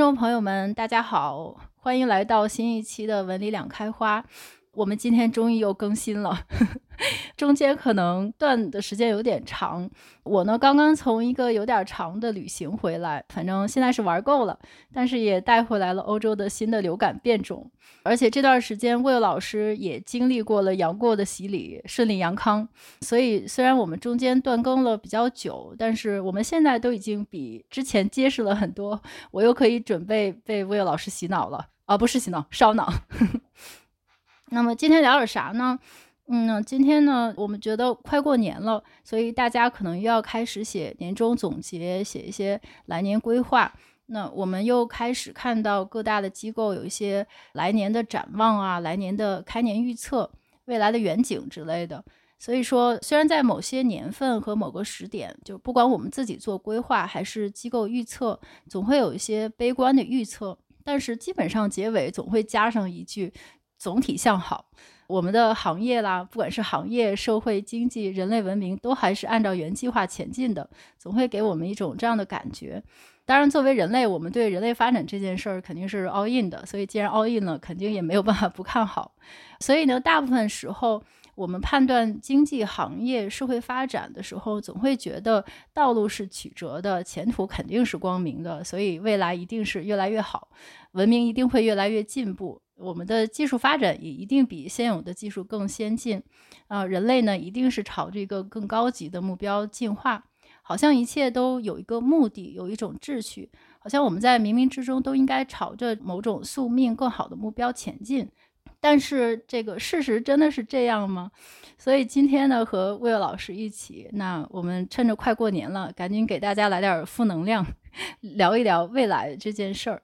听众朋友们，大家好，欢迎来到新一期的文理两开花。我们今天终于又更新了，中间可能断的时间有点长。我呢，刚刚从一个有点长的旅行回来，反正现在是玩够了，但是也带回来了欧洲的新的流感变种。而且这段时间魏老师也经历过了杨过的洗礼，顺利阳康。所以虽然我们中间断更了比较久，但是我们现在都已经比之前结实了很多。我又可以准备被魏老师洗脑了啊，不是洗脑，烧脑。那么今天聊点啥呢？嗯，那今天呢，我们觉得快过年了，所以大家可能又要开始写年终总结，写一些来年规划。那我们又开始看到各大的机构有一些来年的展望啊，来年的开年预测、未来的远景之类的。所以说，虽然在某些年份和某个时点，就不管我们自己做规划还是机构预测，总会有一些悲观的预测，但是基本上结尾总会加上一句。总体向好，我们的行业啦，不管是行业、社会、经济、人类文明，都还是按照原计划前进的，总会给我们一种这样的感觉。当然，作为人类，我们对人类发展这件事儿肯定是 all in 的，所以既然 all in 了，肯定也没有办法不看好。所以呢，大部分时候我们判断经济、行业、社会发展的时候，总会觉得道路是曲折的，前途肯定是光明的，所以未来一定是越来越好，文明一定会越来越进步。我们的技术发展也一定比现有的技术更先进，啊，人类呢一定是朝着一个更高级的目标进化，好像一切都有一个目的，有一种秩序，好像我们在冥冥之中都应该朝着某种宿命更好的目标前进。但是这个事实真的是这样吗？所以今天呢，和魏老师一起，那我们趁着快过年了，赶紧给大家来点负能量，聊一聊未来这件事儿。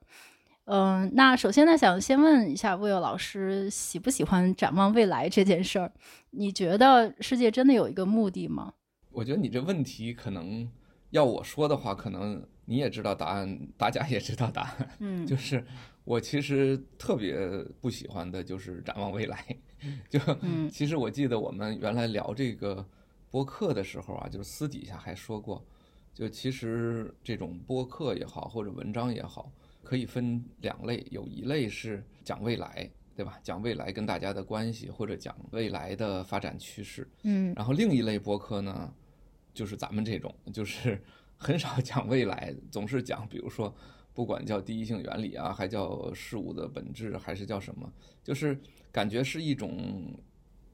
嗯，那首先呢，想先问一下 Will 老师，喜不喜欢展望未来这件事儿？你觉得世界真的有一个目的吗？我觉得你这问题可能要我说的话，可能你也知道答案，大家也知道答案。嗯，就是我其实特别不喜欢的就是展望未来。就，嗯，其实我记得我们原来聊这个播客的时候啊，就是私底下还说过，就其实这种播客也好，或者文章也好。可以分两类，有一类是讲未来，对吧？讲未来跟大家的关系，或者讲未来的发展趋势。嗯，然后另一类播客呢，就是咱们这种，就是 很少讲未来，总是讲，比如说，不管叫第一性原理啊，还叫事物的本质，还是叫什么，就是感觉是一种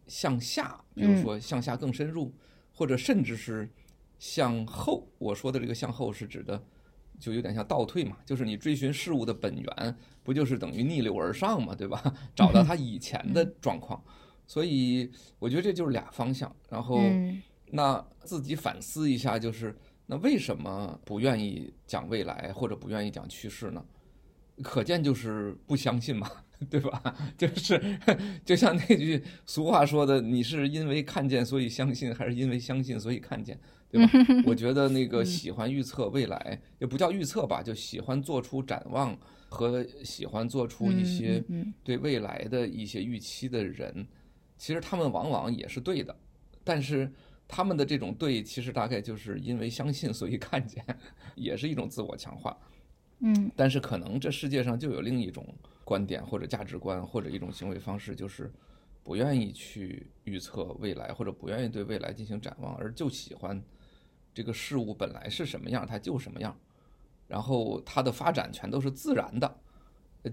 向下，比如说向下更深入，或者甚至是向后。我说的这个向后是指的。就有点像倒退嘛，就是你追寻事物的本源，不就是等于逆流而上嘛，对吧？找到它以前的状况，所以我觉得这就是俩方向。然后，那自己反思一下，就是那为什么不愿意讲未来，或者不愿意讲趋势呢？可见就是不相信嘛，对吧？就是就像那句俗话说的，你是因为看见所以相信，还是因为相信所以看见？对吧？我觉得那个喜欢预测未来，也不叫预测吧，就喜欢做出展望和喜欢做出一些对未来的一些预期的人，其实他们往往也是对的，但是他们的这种对，其实大概就是因为相信所以看见，也是一种自我强化。嗯，但是可能这世界上就有另一种观点或者价值观或者一种行为方式，就是不愿意去预测未来，或者不愿意对未来进行展望，而就喜欢。这个事物本来是什么样，它就什么样，然后它的发展全都是自然的，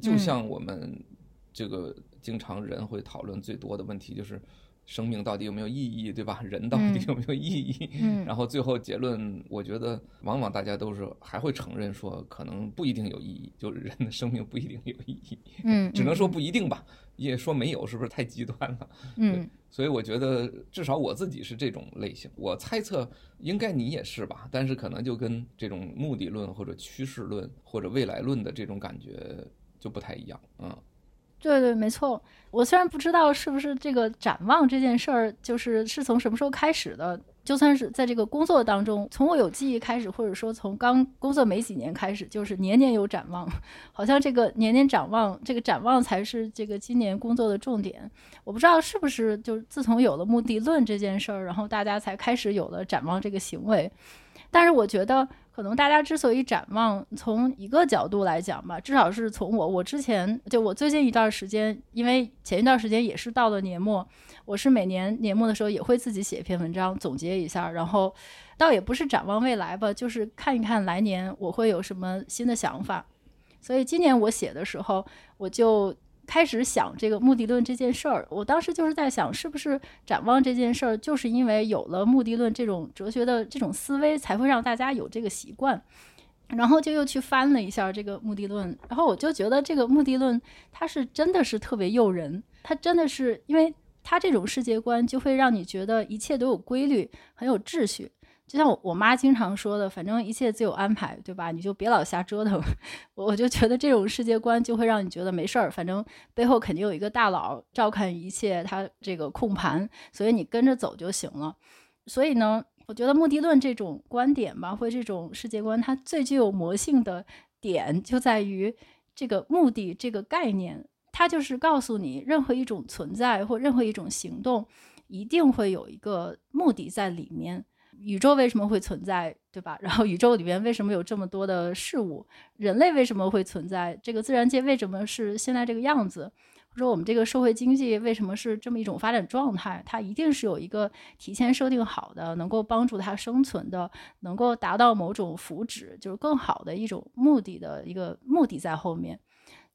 就像我们这个经常人会讨论最多的问题就是。生命到底有没有意义，对吧？人到底有没有意义？嗯，然后最后结论，我觉得往往大家都是还会承认说，可能不一定有意义，就是人的生命不一定有意义。嗯，只能说不一定吧，也说没有，是不是太极端了？嗯，所以我觉得至少我自己是这种类型，我猜测应该你也是吧，但是可能就跟这种目的论或者趋势论或者未来论的这种感觉就不太一样，嗯。对对，没错。我虽然不知道是不是这个展望这件事儿，就是是从什么时候开始的。就算是在这个工作当中，从我有记忆开始，或者说从刚工作没几年开始，就是年年有展望，好像这个年年展望，这个展望才是这个今年工作的重点。我不知道是不是就自从有了目的论这件事儿，然后大家才开始有了展望这个行为。但是我觉得。可能大家之所以展望，从一个角度来讲吧，至少是从我，我之前就我最近一段时间，因为前一段时间也是到了年末，我是每年年末的时候也会自己写一篇文章总结一下，然后倒也不是展望未来吧，就是看一看来年我会有什么新的想法。所以今年我写的时候，我就。开始想这个目的论这件事儿，我当时就是在想，是不是展望这件事儿，就是因为有了目的论这种哲学的这种思维，才会让大家有这个习惯。然后就又去翻了一下这个目的论，然后我就觉得这个目的论它是真的是特别诱人，它真的是因为它这种世界观就会让你觉得一切都有规律，很有秩序。就像我我妈经常说的，反正一切自有安排，对吧？你就别老瞎折腾。我我就觉得这种世界观就会让你觉得没事儿，反正背后肯定有一个大佬照看一切，他这个控盘，所以你跟着走就行了。所以呢，我觉得目的论这种观点吧，或这种世界观，它最具有魔性的点就在于这个目的这个概念，它就是告诉你，任何一种存在或任何一种行动，一定会有一个目的在里面。宇宙为什么会存在，对吧？然后宇宙里边为什么有这么多的事物？人类为什么会存在？这个自然界为什么是现在这个样子？或者我们这个社会经济为什么是这么一种发展状态？它一定是有一个提前设定好的，能够帮助它生存的，能够达到某种福祉，就是更好的一种目的的一个目的在后面。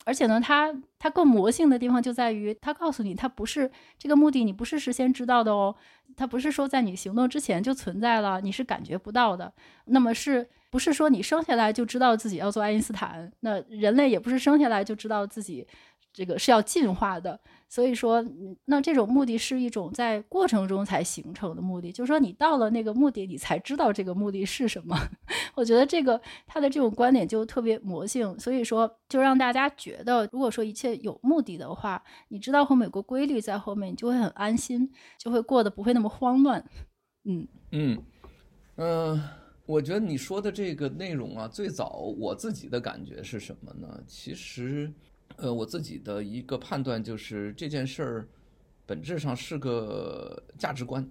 而且呢，它它更魔性的地方就在于，它告诉你，它不是这个目的，你不是事先知道的哦。它不是说在你行动之前就存在了，你是感觉不到的。那么是不是说你生下来就知道自己要做爱因斯坦？那人类也不是生下来就知道自己。这个是要进化的，所以说，那这种目的是一种在过程中才形成的目的，就是说你到了那个目的，你才知道这个目的是什么。我觉得这个他的这种观点就特别魔性，所以说就让大家觉得，如果说一切有目的的话，你知道后面有个规律在后面，你就会很安心，就会过得不会那么慌乱。嗯嗯嗯、呃，我觉得你说的这个内容啊，最早我自己的感觉是什么呢？其实。呃，我自己的一个判断就是这件事儿本质上是个价值观，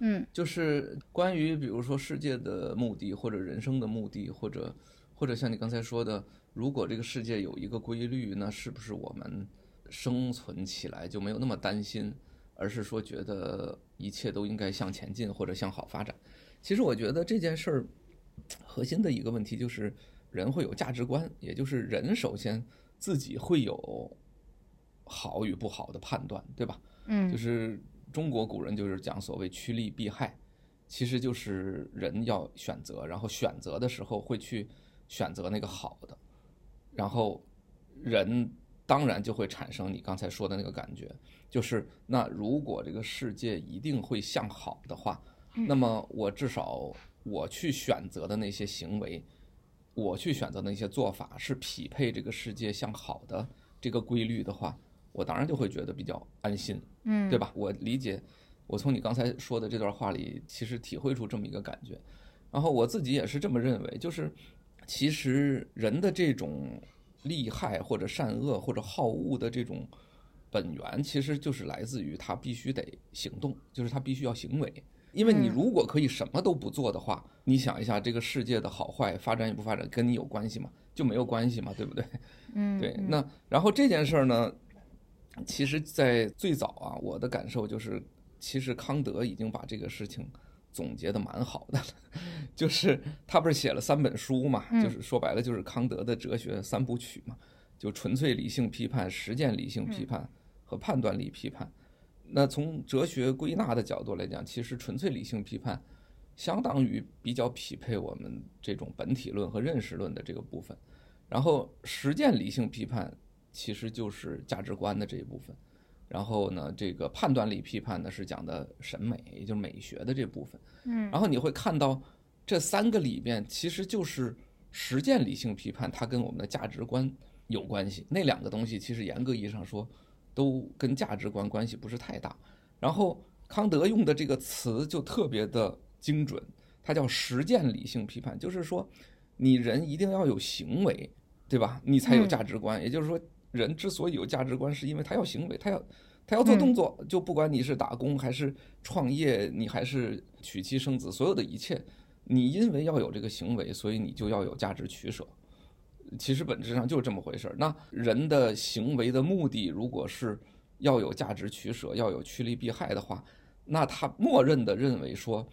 嗯，就是关于比如说世界的目的或者人生的目的，或者或者像你刚才说的，如果这个世界有一个规律，那是不是我们生存起来就没有那么担心，而是说觉得一切都应该向前进或者向好发展？其实我觉得这件事儿 核心的一个问题就是人会有价值观，也就是人首先。自己会有好与不好的判断，对吧？嗯，就是中国古人就是讲所谓趋利避害，其实就是人要选择，然后选择的时候会去选择那个好的，然后人当然就会产生你刚才说的那个感觉，就是那如果这个世界一定会向好的话，那么我至少我去选择的那些行为。我去选择那些做法是匹配这个世界向好的这个规律的话，我当然就会觉得比较安心，嗯，对吧？我理解，我从你刚才说的这段话里，其实体会出这么一个感觉。然后我自己也是这么认为，就是其实人的这种利害或者善恶或者好恶的这种本源，其实就是来自于他必须得行动，就是他必须要行为。因为你如果可以什么都不做的话，你想一下，这个世界的好坏发展与不发展跟你有关系吗？就没有关系嘛，对不对？嗯，对。那然后这件事儿呢，其实，在最早啊，我的感受就是，其实康德已经把这个事情总结得蛮好的了，就是他不是写了三本书嘛，就是说白了就是康德的哲学三部曲嘛，就纯粹理性批判、实践理性批判和判断力批判。那从哲学归纳的角度来讲，其实纯粹理性批判，相当于比较匹配我们这种本体论和认识论的这个部分。然后实践理性批判其实就是价值观的这一部分。然后呢，这个判断力批判呢是讲的审美，也就是美学的这部分。嗯。然后你会看到这三个里边，其实就是实践理性批判，它跟我们的价值观有关系。那两个东西其实严格意义上说。都跟价值观关系不是太大，然后康德用的这个词就特别的精准，它叫实践理性批判，就是说你人一定要有行为，对吧？你才有价值观。也就是说，人之所以有价值观，是因为他要行为，他要他要做动作，就不管你是打工还是创业，你还是娶妻生子，所有的一切你因为要有这个行为，所以你就要有价值取舍。其实本质上就是这么回事儿。那人的行为的目的，如果是要有价值取舍，要有趋利避害的话，那他默认的认为说，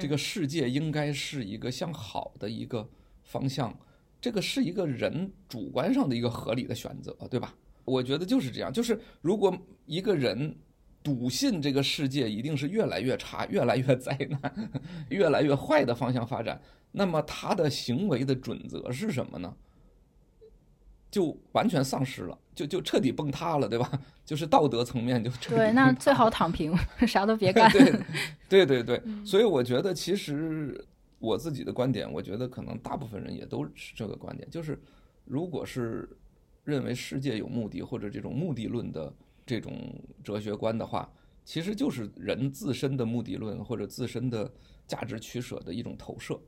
这个世界应该是一个向好的一个方向，这个是一个人主观上的一个合理的选择，对吧？我觉得就是这样。就是如果一个人笃信这个世界一定是越来越差、越来越灾难、越来越坏的方向发展，那么他的行为的准则是什么呢？就完全丧失了，就就彻底崩塌了，对吧？就是道德层面就彻底。对，那最好躺平，啥都别干。对对对对，所以我觉得，其实我自己的观点，我觉得可能大部分人也都是这个观点，就是如果是认为世界有目的或者这种目的论的这种哲学观的话，其实就是人自身的目的论或者自身的价值取舍的一种投射。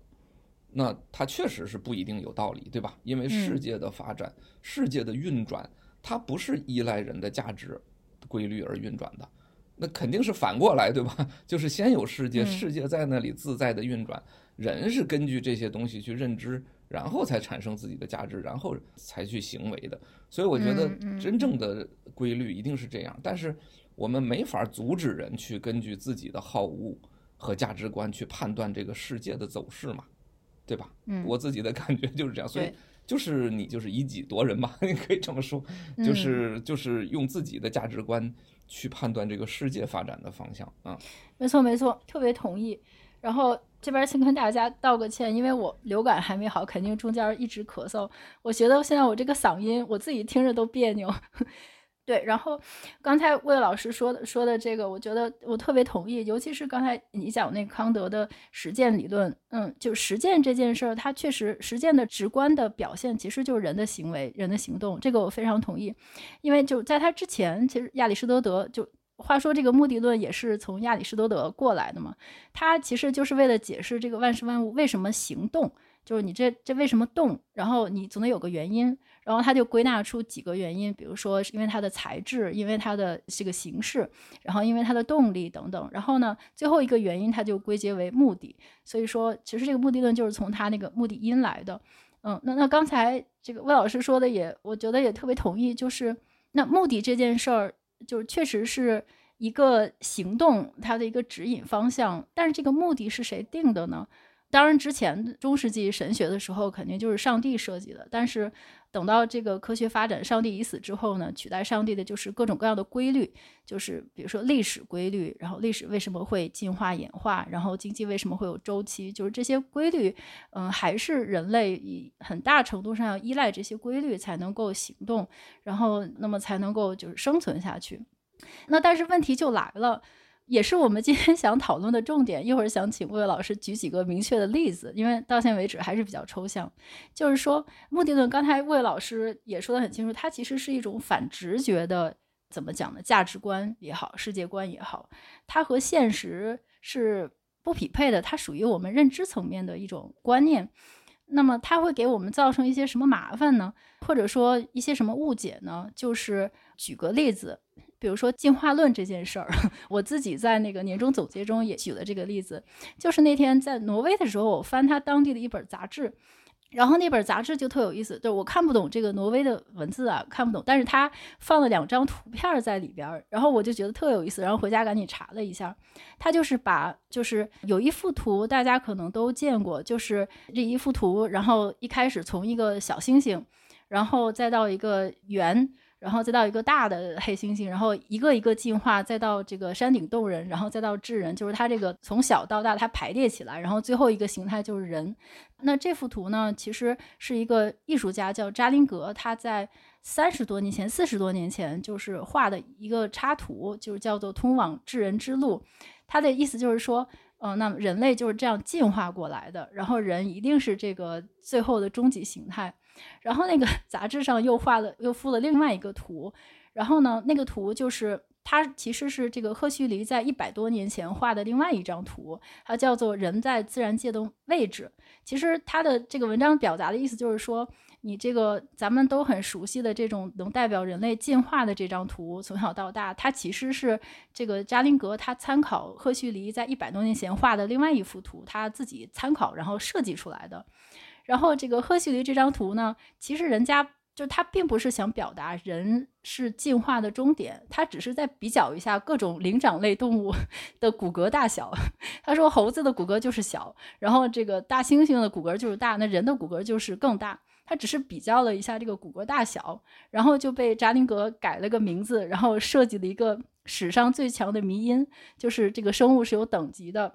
那它确实是不一定有道理，对吧？因为世界的发展、嗯、世界的运转，它不是依赖人的价值规律而运转的，那肯定是反过来，对吧？就是先有世界，世界在那里自在的运转，嗯、人是根据这些东西去认知，然后才产生自己的价值，然后才去行为的。所以我觉得真正的规律一定是这样，但是我们没法阻止人去根据自己的好恶和价值观去判断这个世界的走势嘛。对吧？嗯，我自己的感觉就是这样，所以就是你就是以己度人嘛，你可以这么说，就是就是用自己的价值观去判断这个世界发展的方向啊。没错没错，特别同意。然后这边先跟大家道个歉，因为我流感还没好，肯定中间一直咳嗽。我觉得现在我这个嗓音，我自己听着都别扭。对，然后刚才魏老师说的说的这个，我觉得我特别同意，尤其是刚才你讲那康德的实践理论，嗯，就实践这件事儿，它确实实践的直观的表现，其实就是人的行为、人的行动，这个我非常同意，因为就在他之前，其实亚里士多德就话说这个目的论也是从亚里士多德过来的嘛，他其实就是为了解释这个万事万物为什么行动。就是你这这为什么动？然后你总得有个原因，然后他就归纳出几个原因，比如说是因为它的材质，因为它的这个形式，然后因为它的动力等等。然后呢，最后一个原因他就归结为目的。所以说，其实这个目的论就是从他那个目的因来的。嗯，那那刚才这个魏老师说的也，我觉得也特别同意，就是那目的这件事儿，就是确实是一个行动它的一个指引方向，但是这个目的是谁定的呢？当然，之前中世纪神学的时候，肯定就是上帝设计的。但是等到这个科学发展，上帝已死之后呢，取代上帝的就是各种各样的规律，就是比如说历史规律，然后历史为什么会进化演化，然后经济为什么会有周期，就是这些规律，嗯，还是人类以很大程度上要依赖这些规律才能够行动，然后那么才能够就是生存下去。那但是问题就来了。也是我们今天 想讨论的重点。一会儿想请魏老师举几个明确的例子，因为到现在为止还是比较抽象。就是说，目的论，刚才魏老师也说得很清楚，它其实是一种反直觉的，怎么讲呢？价值观也好，世界观也好，它和现实是不匹配的，它属于我们认知层面的一种观念。那么，它会给我们造成一些什么麻烦呢？或者说一些什么误解呢？就是举个例子。比如说进化论这件事儿，我自己在那个年终总结中也举了这个例子，就是那天在挪威的时候，我翻他当地的一本杂志，然后那本杂志就特有意思，就是我看不懂这个挪威的文字啊，看不懂，但是他放了两张图片在里边，然后我就觉得特有意思，然后回家赶紧查了一下，他就是把就是有一幅图，大家可能都见过，就是这一幅图，然后一开始从一个小星星，然后再到一个圆。然后再到一个大的黑猩猩，然后一个一个进化，再到这个山顶洞人，然后再到智人，就是它这个从小到大它排列起来，然后最后一个形态就是人。那这幅图呢，其实是一个艺术家叫扎林格，他在三十多年前、四十多年前就是画的一个插图，就是叫做《通往智人之路》。他的意思就是说，嗯、呃，那么人类就是这样进化过来的，然后人一定是这个最后的终极形态。然后那个 杂志上又画了，又附了另外一个图，然后呢，那个图就是它其实是这个赫胥黎在一百多年前画的另外一张图，它叫做“人在自然界的位置”。其实它的这个文章表达的意思就是说，你这个咱们都很熟悉的这种能代表人类进化的这张图，从小到大，它其实是这个扎林格他参考赫胥黎在一百多年前画的另外一幅图，他自己参考然后设计出来的。然后这个赫胥黎这张图呢，其实人家。就他并不是想表达人是进化的终点，他只是在比较一下各种灵长类动物 的骨骼大小。他说猴子的骨骼就是小，然后这个大猩猩的骨骼就是大，那人的骨骼就是更大。他只是比较了一下这个骨骼大小，然后就被扎林格改了个名字，然后设计了一个史上最强的迷因，就是这个生物是有等级的。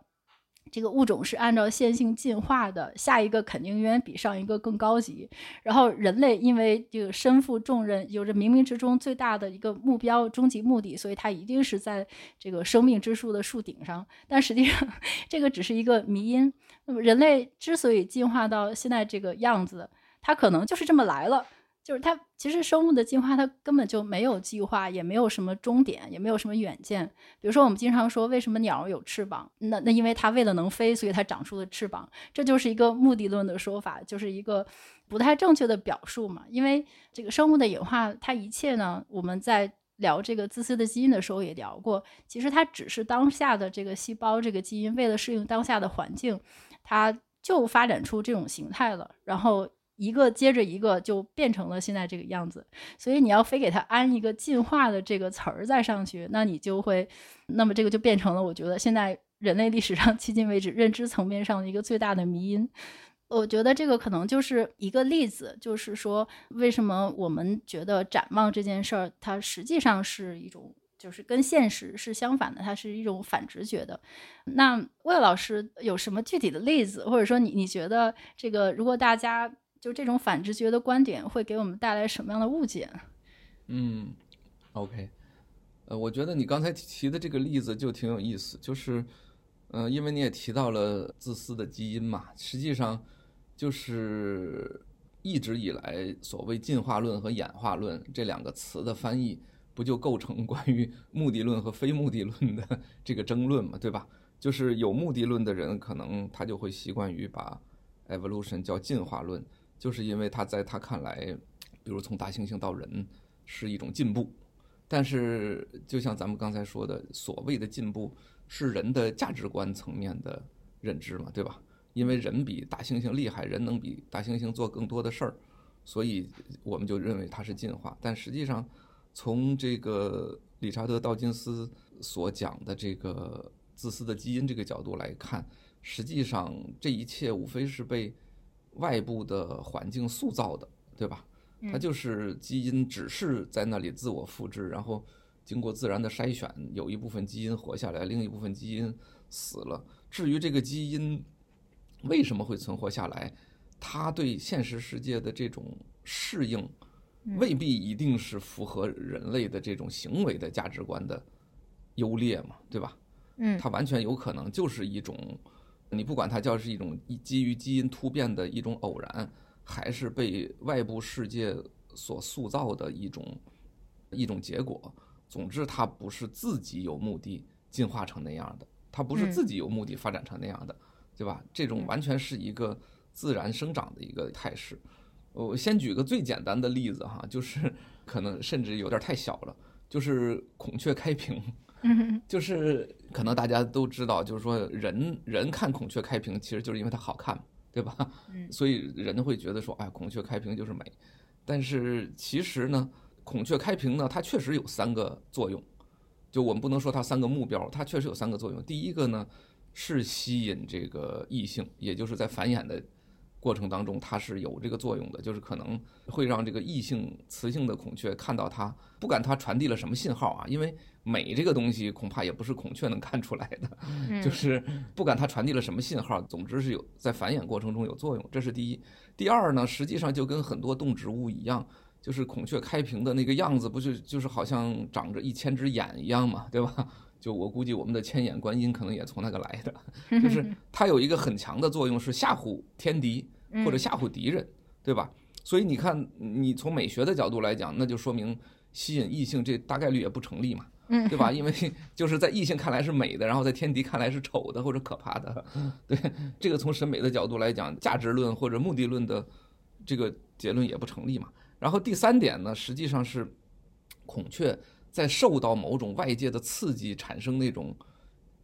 这个物种是按照线性进化的，下一个肯定远远比上一个更高级。然后人类因为这个身负重任，有着冥冥之中最大的一个目标、终极目的，所以它一定是在这个生命之树的树顶上。但实际上，这个只是一个迷因。那么人类之所以进化到现在这个样子，它可能就是这么来了。就是它，其实生物的进化它根本就没有计划，也没有什么终点，也没有什么远见。比如说，我们经常说为什么鸟有翅膀？那那因为它为了能飞，所以它长出了翅膀。这就是一个目的论的说法，就是一个不太正确的表述嘛。因为这个生物的演化，它一切呢，我们在聊这个自私的基因的时候也聊过，其实它只是当下的这个细胞这个基因为了适应当下的环境，它就发展出这种形态了，然后。一个接着一个就变成了现在这个样子，所以你要非给它安一个进化的这个词儿再上去，那你就会，那么这个就变成了我觉得现在人类历史上 迄今为止认知层面上的一个最大的迷因。我觉得这个可能就是一个例子，就是说为什么我们觉得展望这件事儿，它实际上是一种就是跟现实是相反的，它是一种反直觉的。那魏老师有什么具体的例子，或者说你你觉得这个如果大家就这种反直觉的观点会给我们带来什么样的误解？嗯，OK，呃，我觉得你刚才提的这个例子就挺有意思，就是，呃，因为你也提到了自私的基因嘛，实际上就是一直以来所谓进化论和演化论这两个词的翻译，不就构成关于目的论和非目的论的这个争论嘛，对吧？就是有目的论的人，可能他就会习惯于把 evolution 叫进化论。就是因为他在他看来，比如从大猩猩到人是一种进步，但是就像咱们刚才说的，所谓的进步是人的价值观层面的认知嘛，对吧？因为人比大猩猩厉害，人能比大猩猩做更多的事儿，所以我们就认为它是进化。但实际上，从这个理查德·道金斯所讲的这个自私的基因这个角度来看，实际上这一切无非是被。外部的环境塑造的，对吧？它就是基因只是在那里自我复制，然后经过自然的筛选，有一部分基因活下来，另一部分基因死了。至于这个基因为什么会存活下来，它对现实世界的这种适应，未必一定是符合人类的这种行为的价值观的优劣嘛，对吧？嗯，它完全有可能就是一种。你不管它叫是一种基于基因突变的一种偶然，还是被外部世界所塑造的一种一种结果，总之它不是自己有目的进化成那样的，它不是自己有目的发展成那样的，对吧？这种完全是一个自然生长的一个态势。我先举个最简单的例子哈，就是可能甚至有点太小了，就是孔雀开屏。嗯，就是可能大家都知道，就是说人人看孔雀开屏，其实就是因为它好看，对吧？所以人会觉得说，哎，孔雀开屏就是美。但是其实呢，孔雀开屏呢，它确实有三个作用。就我们不能说它三个目标，它确实有三个作用。第一个呢，是吸引这个异性，也就是在繁衍的过程当中，它是有这个作用的，就是可能会让这个异性雌性的孔雀看到它，不管它传递了什么信号啊，因为。美这个东西恐怕也不是孔雀能看出来的，就是不管它传递了什么信号，总之是有在繁衍过程中有作用，这是第一。第二呢，实际上就跟很多动植物一样，就是孔雀开屏的那个样子，不就就是好像长着一千只眼一样嘛，对吧？就我估计我们的千眼观音可能也从那个来的，就是它有一个很强的作用，是吓唬天敌或者吓唬敌人，对吧？所以你看，你从美学的角度来讲，那就说明吸引异性这大概率也不成立嘛。嗯，对吧？因为 就是在异性看来是美的，然后在天敌看来是丑的或者可怕的。对，这个从审美的角度来讲，价值论或者目的论的这个结论也不成立嘛。然后第三点呢，实际上是孔雀在受到某种外界的刺激，产生那种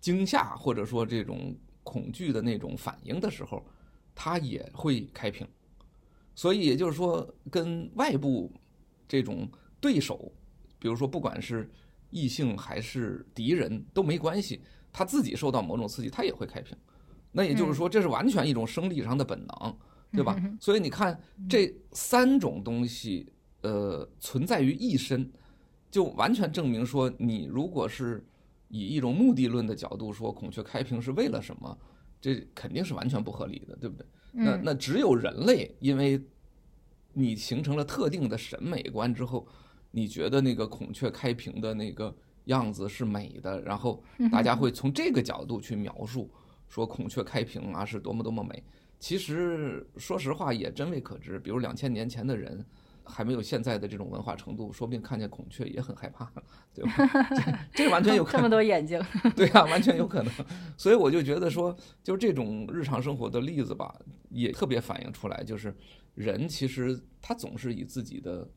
惊吓或者说这种恐惧的那种反应的时候，它也会开屏。所以也就是说，跟外部这种对手，比如说不管是异性还是敌人都没关系，他自己受到某种刺激，他也会开屏。那也就是说，这是完全一种生理上的本能，对吧？所以你看这三种东西，呃，存在于一身，就完全证明说，你如果是以一种目的论的角度说，孔雀开屏是为了什么？这肯定是完全不合理的，对不对？那那只有人类，因为你形成了特定的审美观之后，你觉得那个孔雀开屏的那个样子是美的，然后大家会从这个角度去描述，说孔雀开屏啊是多么多么美。其实说实话也真未可知，比如两千年前的人。还没有现在的这种文化程度，说不定看见孔雀也很害怕，对吧？这 这完全有可能。这么多眼睛。对啊，完全有可能。所以我就觉得说，就这种日常生活的例子吧，也特别反映出来，就是人其实他总是以自己的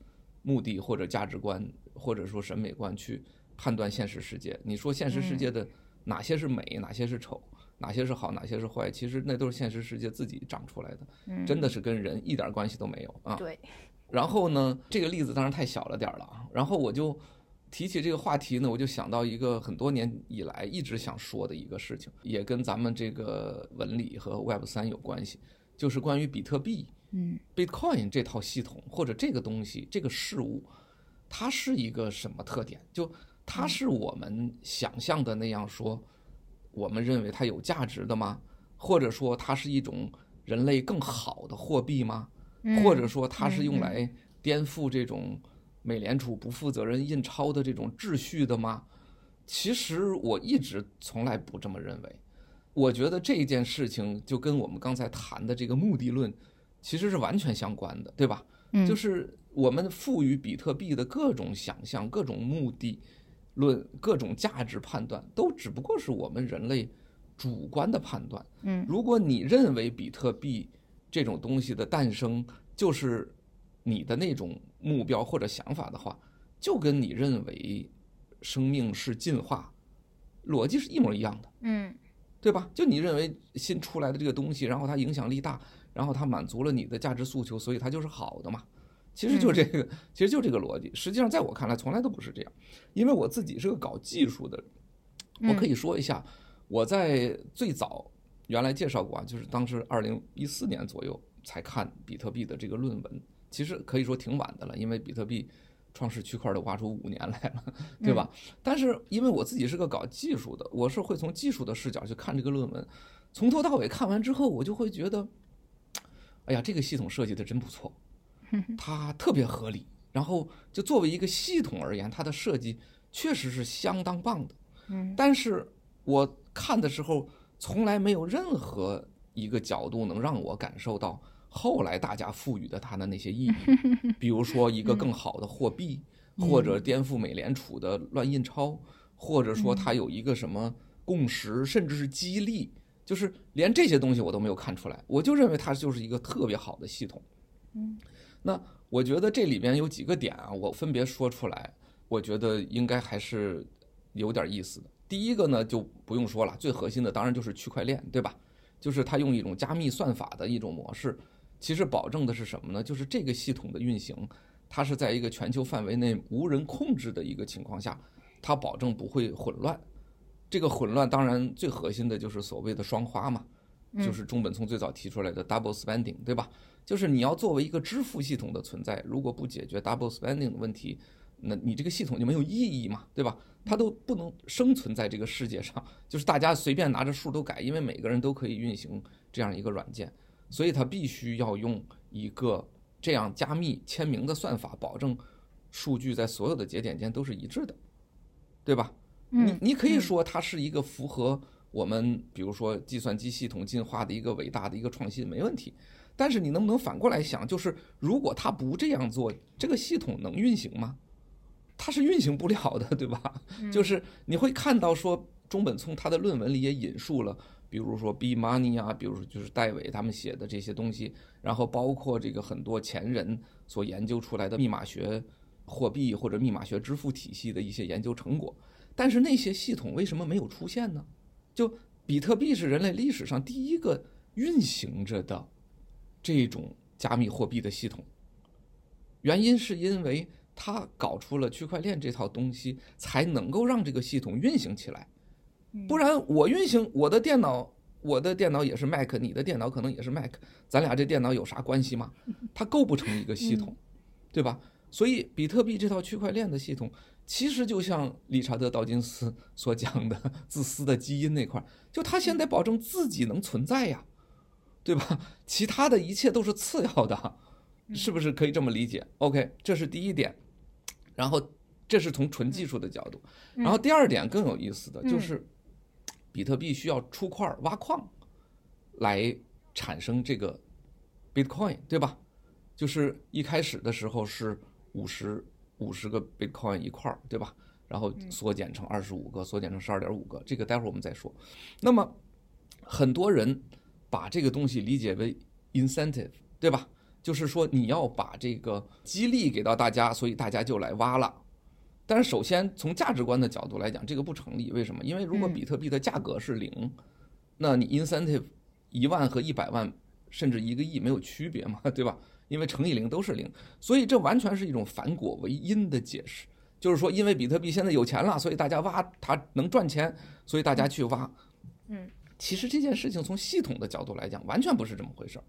目的或者价值观或者说审美观去判断现实世界。你说现实世界的哪些是美，哪些是丑，哪些是好，哪些是坏，其实那都是现实世界自己长出来的，真的是跟人一点关系都没有啊。对。然后呢，这个例子当然太小了点儿了啊。然后我就提起这个话题呢，我就想到一个很多年以来一直想说的一个事情，也跟咱们这个文理和 Web 三有关系，就是关于比特币，嗯，Bitcoin 这套系统或者这个东西这个事物，它是一个什么特点？就它是我们想象的那样说，我们认为它有价值的吗？或者说它是一种人类更好的货币吗？或者说它是用来颠覆这种美联储不负责任印钞的这种秩序的吗？其实我一直从来不这么认为。我觉得这件事情就跟我们刚才谈的这个目的论其实是完全相关的，对吧？就是我们赋予比特币的各种想象、各种目的论、各种价值判断，都只不过是我们人类主观的判断。嗯，如果你认为比特币，这种东西的诞生就是你的那种目标或者想法的话，就跟你认为生命是进化，逻辑是一模一样的，嗯，对吧？就你认为新出来的这个东西，然后它影响力大，然后它满足了你的价值诉求，所以它就是好的嘛。其实就这个，其实就这个逻辑。实际上，在我看来，从来都不是这样，因为我自己是个搞技术的人，我可以说一下，我在最早。原来介绍过啊，就是当时二零一四年左右才看比特币的这个论文，其实可以说挺晚的了，因为比特币创世区块都挖出五年来了，对吧？但是因为我自己是个搞技术的，我是会从技术的视角去看这个论文，从头到尾看完之后，我就会觉得，哎呀，这个系统设计的真不错，它特别合理，然后就作为一个系统而言，它的设计确实是相当棒的。但是我看的时候。从来没有任何一个角度能让我感受到后来大家赋予的它的那些意义，比如说一个更好的货币，或者颠覆美联储的乱印钞，或者说它有一个什么共识，甚至是激励，就是连这些东西我都没有看出来，我就认为它就是一个特别好的系统。嗯，那我觉得这里边有几个点啊，我分别说出来，我觉得应该还是有点意思的。第一个呢，就不用说了，最核心的当然就是区块链，对吧？就是它用一种加密算法的一种模式，其实保证的是什么呢？就是这个系统的运行，它是在一个全球范围内无人控制的一个情况下，它保证不会混乱。这个混乱当然最核心的就是所谓的双花嘛，就是中本聪最早提出来的 double spending，对吧？就是你要作为一个支付系统的存在，如果不解决 double spending 的问题，那你这个系统就没有意义嘛，对吧？它都不能生存在这个世界上，就是大家随便拿着数都改，因为每个人都可以运行这样一个软件，所以它必须要用一个这样加密签名的算法，保证数据在所有的节点间都是一致的，对吧？你你可以说它是一个符合我们比如说计算机系统进化的一个伟大的一个创新，没问题。但是你能不能反过来想，就是如果它不这样做，这个系统能运行吗？它是运行不了的，对吧？就是你会看到说，中本聪他的论文里也引述了，比如说 B Money 啊，比如说就是戴伟他们写的这些东西，然后包括这个很多前人所研究出来的密码学货币或者密码学支付体系的一些研究成果。但是那些系统为什么没有出现呢？就比特币是人类历史上第一个运行着的这种加密货币的系统，原因是因为。他搞出了区块链这套东西，才能够让这个系统运行起来。不然我运行我的电脑，我的电脑也是 Mac，你的电脑可能也是 Mac，咱俩这电脑有啥关系吗？它构不成一个系统，对吧？所以比特币这套区块链的系统，其实就像理查德·道金斯所讲的自私的基因那块，就他先得保证自己能存在呀，对吧？其他的一切都是次要的。是不是可以这么理解？OK，这是第一点，然后这是从纯技术的角度，然后第二点更有意思的就是，比特币需要出块挖矿来产生这个 Bitcoin，对吧？就是一开始的时候是五十五十个 Bitcoin 一块，对吧？然后缩减成二十五个，缩减成十二点五个，这个待会儿我们再说。那么很多人把这个东西理解为 incentive，对吧？就是说，你要把这个激励给到大家，所以大家就来挖了。但是，首先从价值观的角度来讲，这个不成立。为什么？因为如果比特币的价格是零，那你 incentive 一万和一百万，甚至一个亿没有区别嘛，对吧？因为乘以零都是零，所以这完全是一种反果为因的解释。就是说，因为比特币现在有钱了，所以大家挖它能赚钱，所以大家去挖。嗯，其实这件事情从系统的角度来讲，完全不是这么回事儿。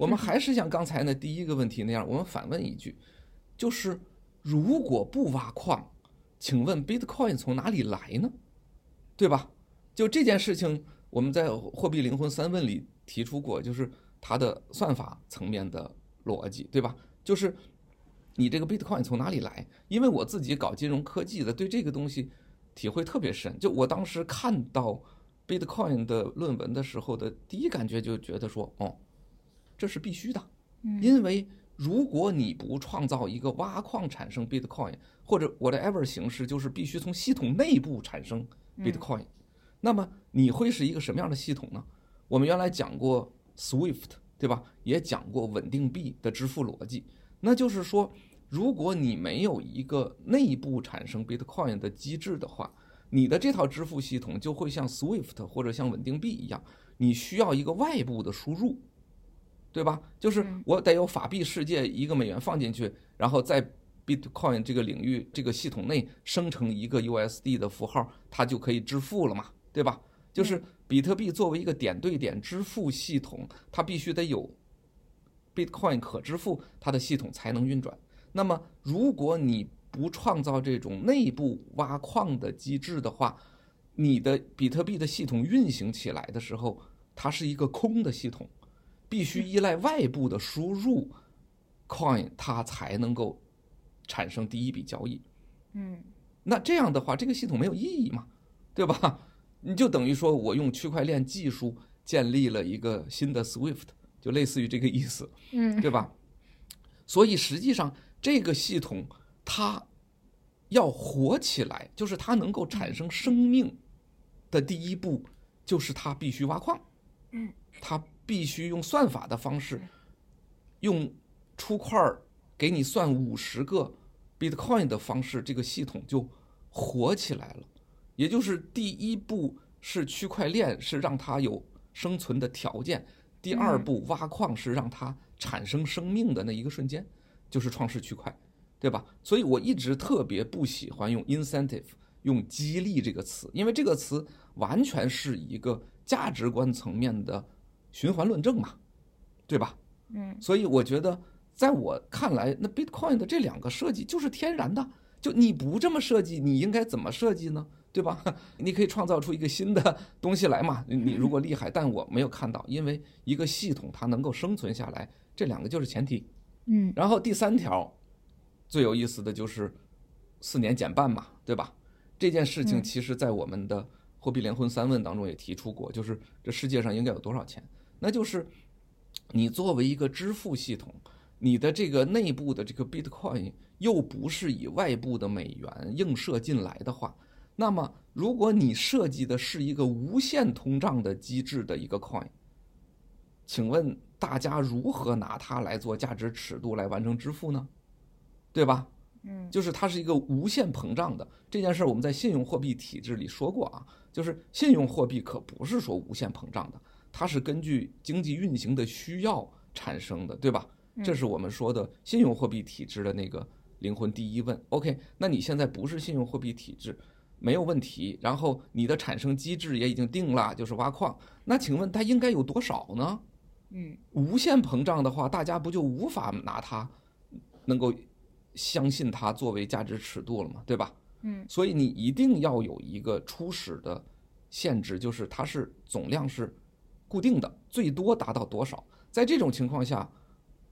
我们还是像刚才那第一个问题那样，我们反问一句，就是如果不挖矿，请问 Bitcoin 从哪里来呢？对吧？就这件事情，我们在《货币灵魂三问》里提出过，就是它的算法层面的逻辑，对吧？就是你这个 Bitcoin 从哪里来？因为我自己搞金融科技的，对这个东西体会特别深。就我当时看到 Bitcoin 的论文的时候的第一感觉，就觉得说，哦。这是必须的，因为如果你不创造一个挖矿产生 Bitcoin 或者 whatever 形式，就是必须从系统内部产生 Bitcoin，那么你会是一个什么样的系统呢？我们原来讲过 Swift，对吧？也讲过稳定币的支付逻辑，那就是说，如果你没有一个内部产生 Bitcoin 的机制的话，你的这套支付系统就会像 Swift 或者像稳定币一样，你需要一个外部的输入。对吧？就是我得有法币世界一个美元放进去，然后在 Bitcoin 这个领域这个系统内生成一个 USD 的符号，它就可以支付了嘛？对吧？就是比特币作为一个点对点支付系统，它必须得有 Bitcoin 可支付，它的系统才能运转。那么，如果你不创造这种内部挖矿的机制的话，你的比特币的系统运行起来的时候，它是一个空的系统。必须依赖外部的输入，coin 它才能够产生第一笔交易。嗯，那这样的话，这个系统没有意义嘛，对吧？你就等于说我用区块链技术建立了一个新的 Swift，就类似于这个意思，嗯，对吧？所以实际上这个系统它要活起来，就是它能够产生生命的第一步，就是它必须挖矿。嗯，它。必须用算法的方式，用出块给你算五十个 Bitcoin 的方式，这个系统就火起来了。也就是第一步是区块链，是让它有生存的条件；第二步挖矿是让它产生生命的那一个瞬间，就是创世区块，对吧？所以我一直特别不喜欢用 incentive，用激励这个词，因为这个词完全是一个价值观层面的。循环论证嘛，对吧？嗯，所以我觉得，在我看来，那 Bitcoin 的这两个设计就是天然的。就你不这么设计，你应该怎么设计呢？对吧？你可以创造出一个新的东西来嘛。你如果厉害，但我没有看到，因为一个系统它能够生存下来，这两个就是前提。嗯，然后第三条最有意思的就是四年减半嘛，对吧？这件事情其实在我们的货币灵魂三问当中也提出过，就是这世界上应该有多少钱？那就是，你作为一个支付系统，你的这个内部的这个 Bitcoin 又不是以外部的美元映射进来的话，那么如果你设计的是一个无限通胀的机制的一个 Coin，请问大家如何拿它来做价值尺度来完成支付呢？对吧？嗯，就是它是一个无限膨胀的这件事儿，我们在信用货币体制里说过啊，就是信用货币可不是说无限膨胀的，它是根据经济运行的需要产生的，对吧？这是我们说的信用货币体制的那个灵魂第一问。OK，那你现在不是信用货币体制，没有问题。然后你的产生机制也已经定了，就是挖矿。那请问它应该有多少呢？嗯，无限膨胀的话，大家不就无法拿它能够相信它作为价值尺度了吗？对吧？嗯，所以你一定要有一个初始的限制，就是它是总量是固定的，最多达到多少。在这种情况下。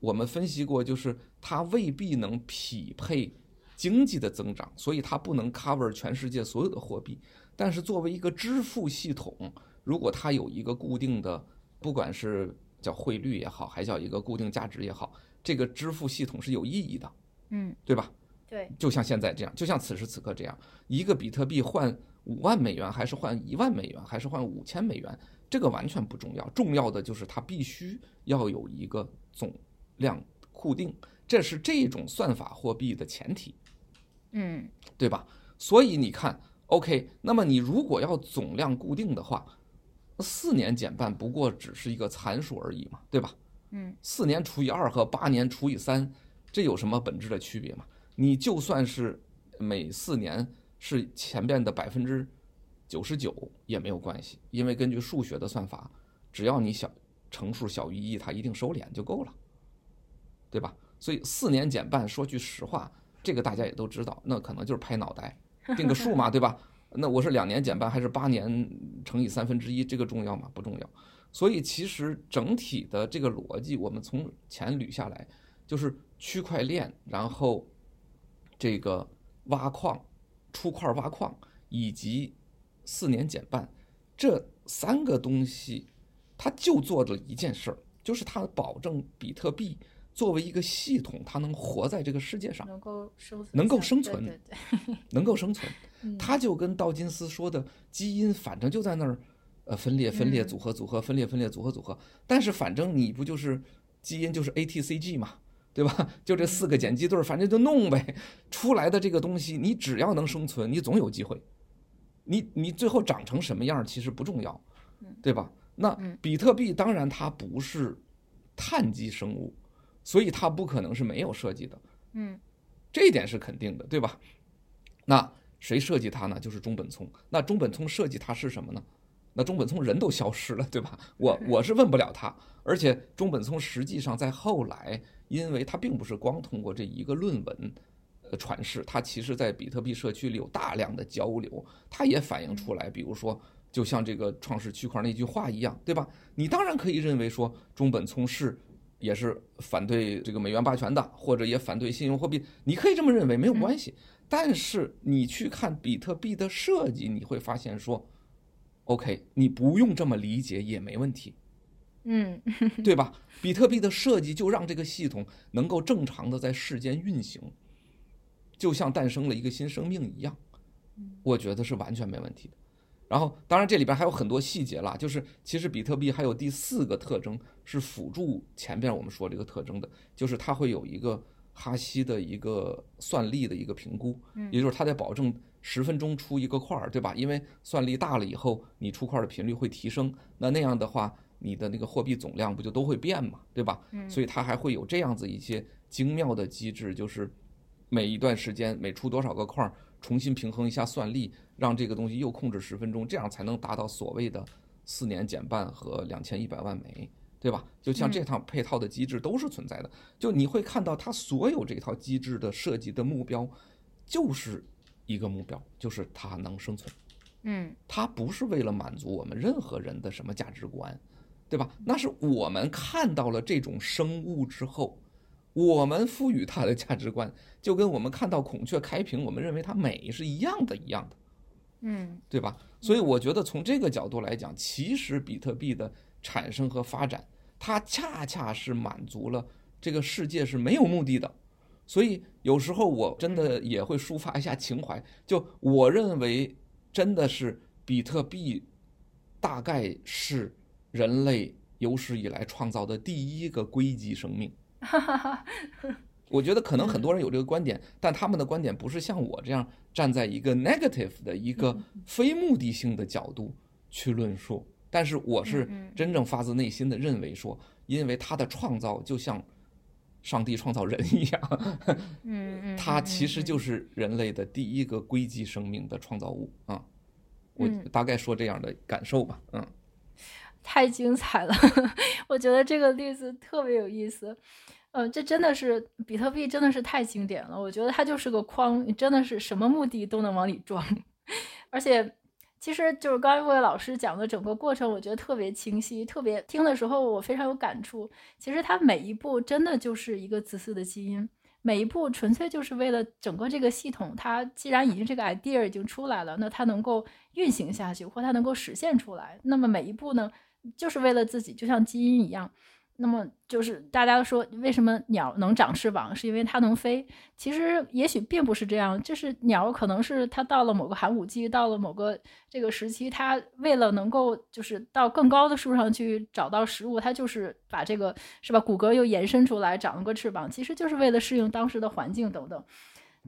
我们分析过，就是它未必能匹配经济的增长，所以它不能 cover 全世界所有的货币。但是作为一个支付系统，如果它有一个固定的，不管是叫汇率也好，还叫一个固定价值也好，这个支付系统是有意义的，嗯，对吧？对，就像现在这样，就像此时此刻这样，一个比特币换五万美元，还是换一万美元，还是换五千美元，这个完全不重要，重要的就是它必须要有一个总。量固定，这是这种算法货币的前提，嗯，对吧？所以你看，OK，那么你如果要总量固定的话，四年减半不过只是一个参数而已嘛，对吧？嗯，四年除以二和八年除以三，这有什么本质的区别吗？你就算是每四年是前边的百分之九十九也没有关系，因为根据数学的算法，只要你小乘数小于一，它一定收敛就够了。对吧？所以四年减半，说句实话，这个大家也都知道，那可能就是拍脑袋，定个数嘛，对吧？那我是两年减半还是八年乘以三分之一，这个重要吗？不重要。所以其实整体的这个逻辑，我们从前捋下来，就是区块链，然后这个挖矿、出块挖矿以及四年减半这三个东西，它就做了一件事儿，就是它保证比特币。作为一个系统，它能活在这个世界上，能够生存，能够生存，能够生存。它就跟道金斯说的，基因反正就在那儿，呃，分裂、分裂、组合、组合、分裂、分裂、组合、组合。但是反正你不就是基因就是 ATCG 嘛，对吧？就这四个碱基对，反正就弄呗。出来的这个东西，你只要能生存，你总有机会。你你最后长成什么样其实不重要，对吧？那比特币当然它不是碳基生物。所以它不可能是没有设计的，嗯，这一点是肯定的，对吧？那谁设计它呢？就是中本聪。那中本聪设计它是什么呢？那中本聪人都消失了，对吧？我我是问不了他。而且中本聪实际上在后来，因为它并不是光通过这一个论文，呃，传世，它其实在比特币社区里有大量的交流，它也反映出来，比如说，就像这个创世区块那句话一样，对吧？你当然可以认为说中本聪是。也是反对这个美元霸权的，或者也反对信用货币，你可以这么认为，没有关系。但是你去看比特币的设计，你会发现说，OK，你不用这么理解也没问题，嗯，对吧？比特币的设计就让这个系统能够正常的在世间运行，就像诞生了一个新生命一样，我觉得是完全没问题的。然后，当然这里边还有很多细节啦，就是其实比特币还有第四个特征是辅助前边我们说这个特征的，就是它会有一个哈希的一个算力的一个评估，也就是它在保证十分钟出一个块儿，对吧？因为算力大了以后，你出块的频率会提升，那那样的话，你的那个货币总量不就都会变嘛，对吧？所以它还会有这样子一些精妙的机制，就是每一段时间每出多少个块儿。重新平衡一下算力，让这个东西又控制十分钟，这样才能达到所谓的四年减半和两千一百万枚，对吧？就像这套配套的机制都是存在的。就你会看到它所有这套机制的设计的目标，就是一个目标，就是它能生存。嗯，它不是为了满足我们任何人的什么价值观，对吧？那是我们看到了这种生物之后。我们赋予它的价值观，就跟我们看到孔雀开屏，我们认为它美是一样的，一样的，嗯，对吧？所以我觉得从这个角度来讲，其实比特币的产生和发展，它恰恰是满足了这个世界是没有目的的。所以有时候我真的也会抒发一下情怀，就我认为真的是比特币，大概是人类有史以来创造的第一个硅基生命。我觉得可能很多人有这个观点，但他们的观点不是像我这样站在一个 negative 的一个非目的性的角度去论述。但是我是真正发自内心的认为说，因为他的创造就像。上帝创造人一样，嗯嗯，他其实就是人类的第一个硅基生命的创造物啊。我大概说这样的感受吧，嗯。太精彩了，我觉得这个例子特别有意思。嗯，这真的是比特币，真的是太经典了。我觉得它就是个筐，真的是什么目的都能往里装，而且。其实就是刚才魏老师讲的整个过程，我觉得特别清晰，特别听的时候我非常有感触。其实它每一步真的就是一个自私的基因，每一步纯粹就是为了整个这个系统。它既然已经这个 idea 已经出来了，那它能够运行下去，或它能够实现出来，那么每一步呢，就是为了自己，就像基因一样。那么就是大家说，为什么鸟能长翅膀？是因为它能飞？其实也许并不是这样，就是鸟可能是它到了某个寒武纪，到了某个这个时期，它为了能够就是到更高的树上去找到食物，它就是把这个是吧，骨骼又延伸出来，长了个翅膀，其实就是为了适应当时的环境等等。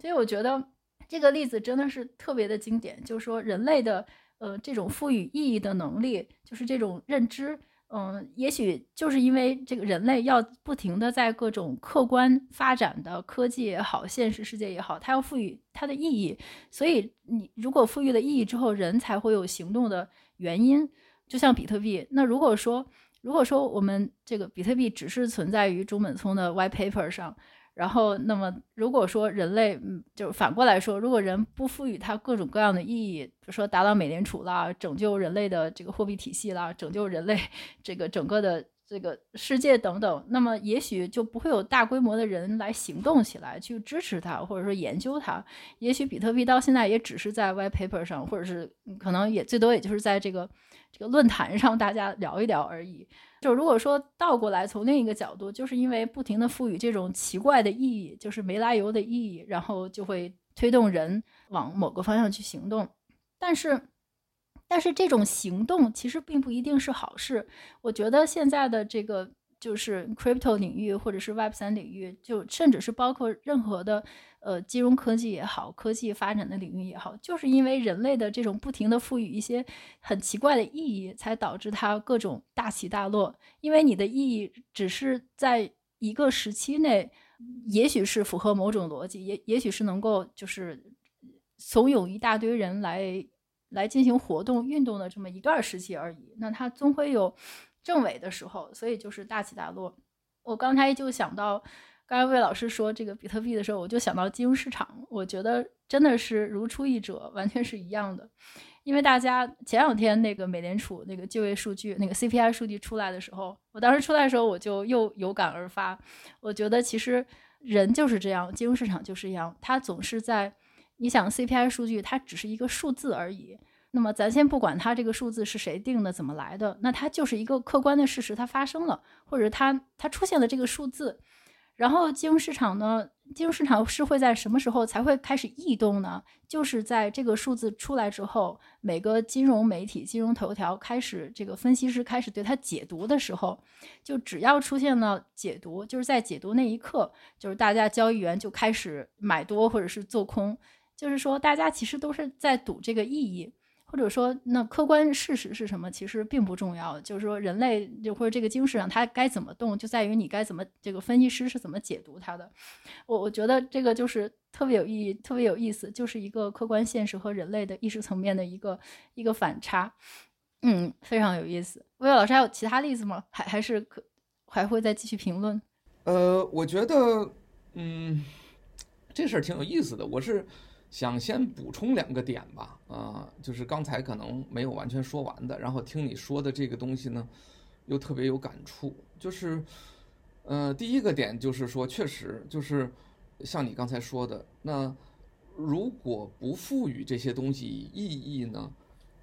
所以我觉得这个例子真的是特别的经典，就是说人类的呃这种赋予意义的能力，就是这种认知。嗯，也许就是因为这个人类要不停地在各种客观发展的科技也好，现实世界也好，它要赋予它的意义。所以你如果赋予了意义之后，人才会有行动的原因。就像比特币，那如果说如果说我们这个比特币只是存在于中本聪的 white paper 上。然后，那么如果说人类，嗯，就是反过来说，如果人不赋予它各种各样的意义，比如说打倒美联储啦，拯救人类的这个货币体系啦，拯救人类这个整个的这个世界等等，那么也许就不会有大规模的人来行动起来去支持它，或者说研究它。也许比特币到现在也只是在 white paper 上，或者是可能也最多也就是在这个这个论坛上大家聊一聊而已。就如果说倒过来，从另一个角度，就是因为不停的赋予这种奇怪的意义，就是没来由的意义，然后就会推动人往某个方向去行动。但是，但是这种行动其实并不一定是好事。我觉得现在的这个。就是 crypto 领域，或者是 Web 三领域，就甚至是包括任何的呃金融科技也好，科技发展的领域也好，就是因为人类的这种不停的赋予一些很奇怪的意义，才导致它各种大起大落。因为你的意义只是在一个时期内，也许是符合某种逻辑，也也许是能够就是怂恿一大堆人来来进行活动运动的这么一段时期而已。那它终会有。政委的时候，所以就是大起大落。我刚才就想到，刚才魏老师说这个比特币的时候，我就想到金融市场。我觉得真的是如出一辙，完全是一样的。因为大家前两天那个美联储那个就业数据，那个 CPI 数据出来的时候，我当时出来的时候，我就又有感而发。我觉得其实人就是这样，金融市场就是一样，它总是在，你想 CPI 数据，它只是一个数字而已。那么咱先不管它这个数字是谁定的，怎么来的，那它就是一个客观的事实，它发生了，或者它它出现了这个数字。然后金融市场呢，金融市场是会在什么时候才会开始异动呢？就是在这个数字出来之后，每个金融媒体、金融头条开始这个分析师开始对它解读的时候，就只要出现了解读，就是在解读那一刻，就是大家交易员就开始买多或者是做空，就是说大家其实都是在赌这个意义。或者说，那客观事实是什么？其实并不重要。就是说，人类就或者这个精神上它该怎么动，就在于你该怎么这个分析师是怎么解读它的。我我觉得这个就是特别有意义，特别有意思，就是一个客观现实和人类的意识层面的一个一个反差。嗯，非常有意思。魏老师还有其他例子吗？还还是可还会再继续评论？呃，我觉得，嗯，这事儿挺有意思的。我是。想先补充两个点吧，啊，就是刚才可能没有完全说完的，然后听你说的这个东西呢，又特别有感触。就是，呃，第一个点就是说，确实就是像你刚才说的，那如果不赋予这些东西意义呢，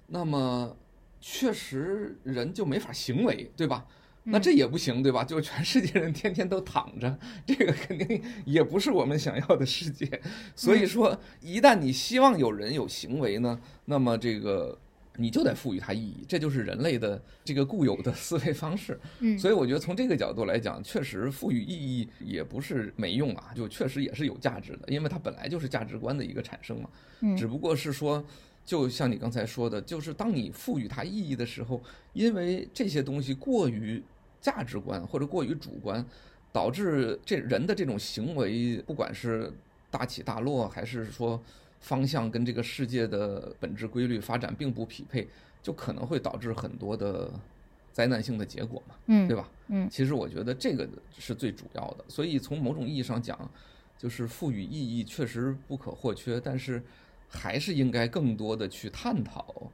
那么确实人就没法行为，对吧？那这也不行，对吧？就全世界人天天都躺着，这个肯定也不是我们想要的世界。所以说，一旦你希望有人有行为呢，那么这个你就得赋予它意义，这就是人类的这个固有的思维方式。嗯，所以我觉得从这个角度来讲，确实赋予意义也不是没用啊，就确实也是有价值的，因为它本来就是价值观的一个产生嘛。嗯，只不过是说。就像你刚才说的，就是当你赋予它意义的时候，因为这些东西过于价值观或者过于主观，导致这人的这种行为，不管是大起大落，还是说方向跟这个世界的本质规律发展并不匹配，就可能会导致很多的灾难性的结果嘛，嗯，对吧？嗯，其实我觉得这个是最主要的。所以从某种意义上讲，就是赋予意义确实不可或缺，但是。还是应该更多的去探讨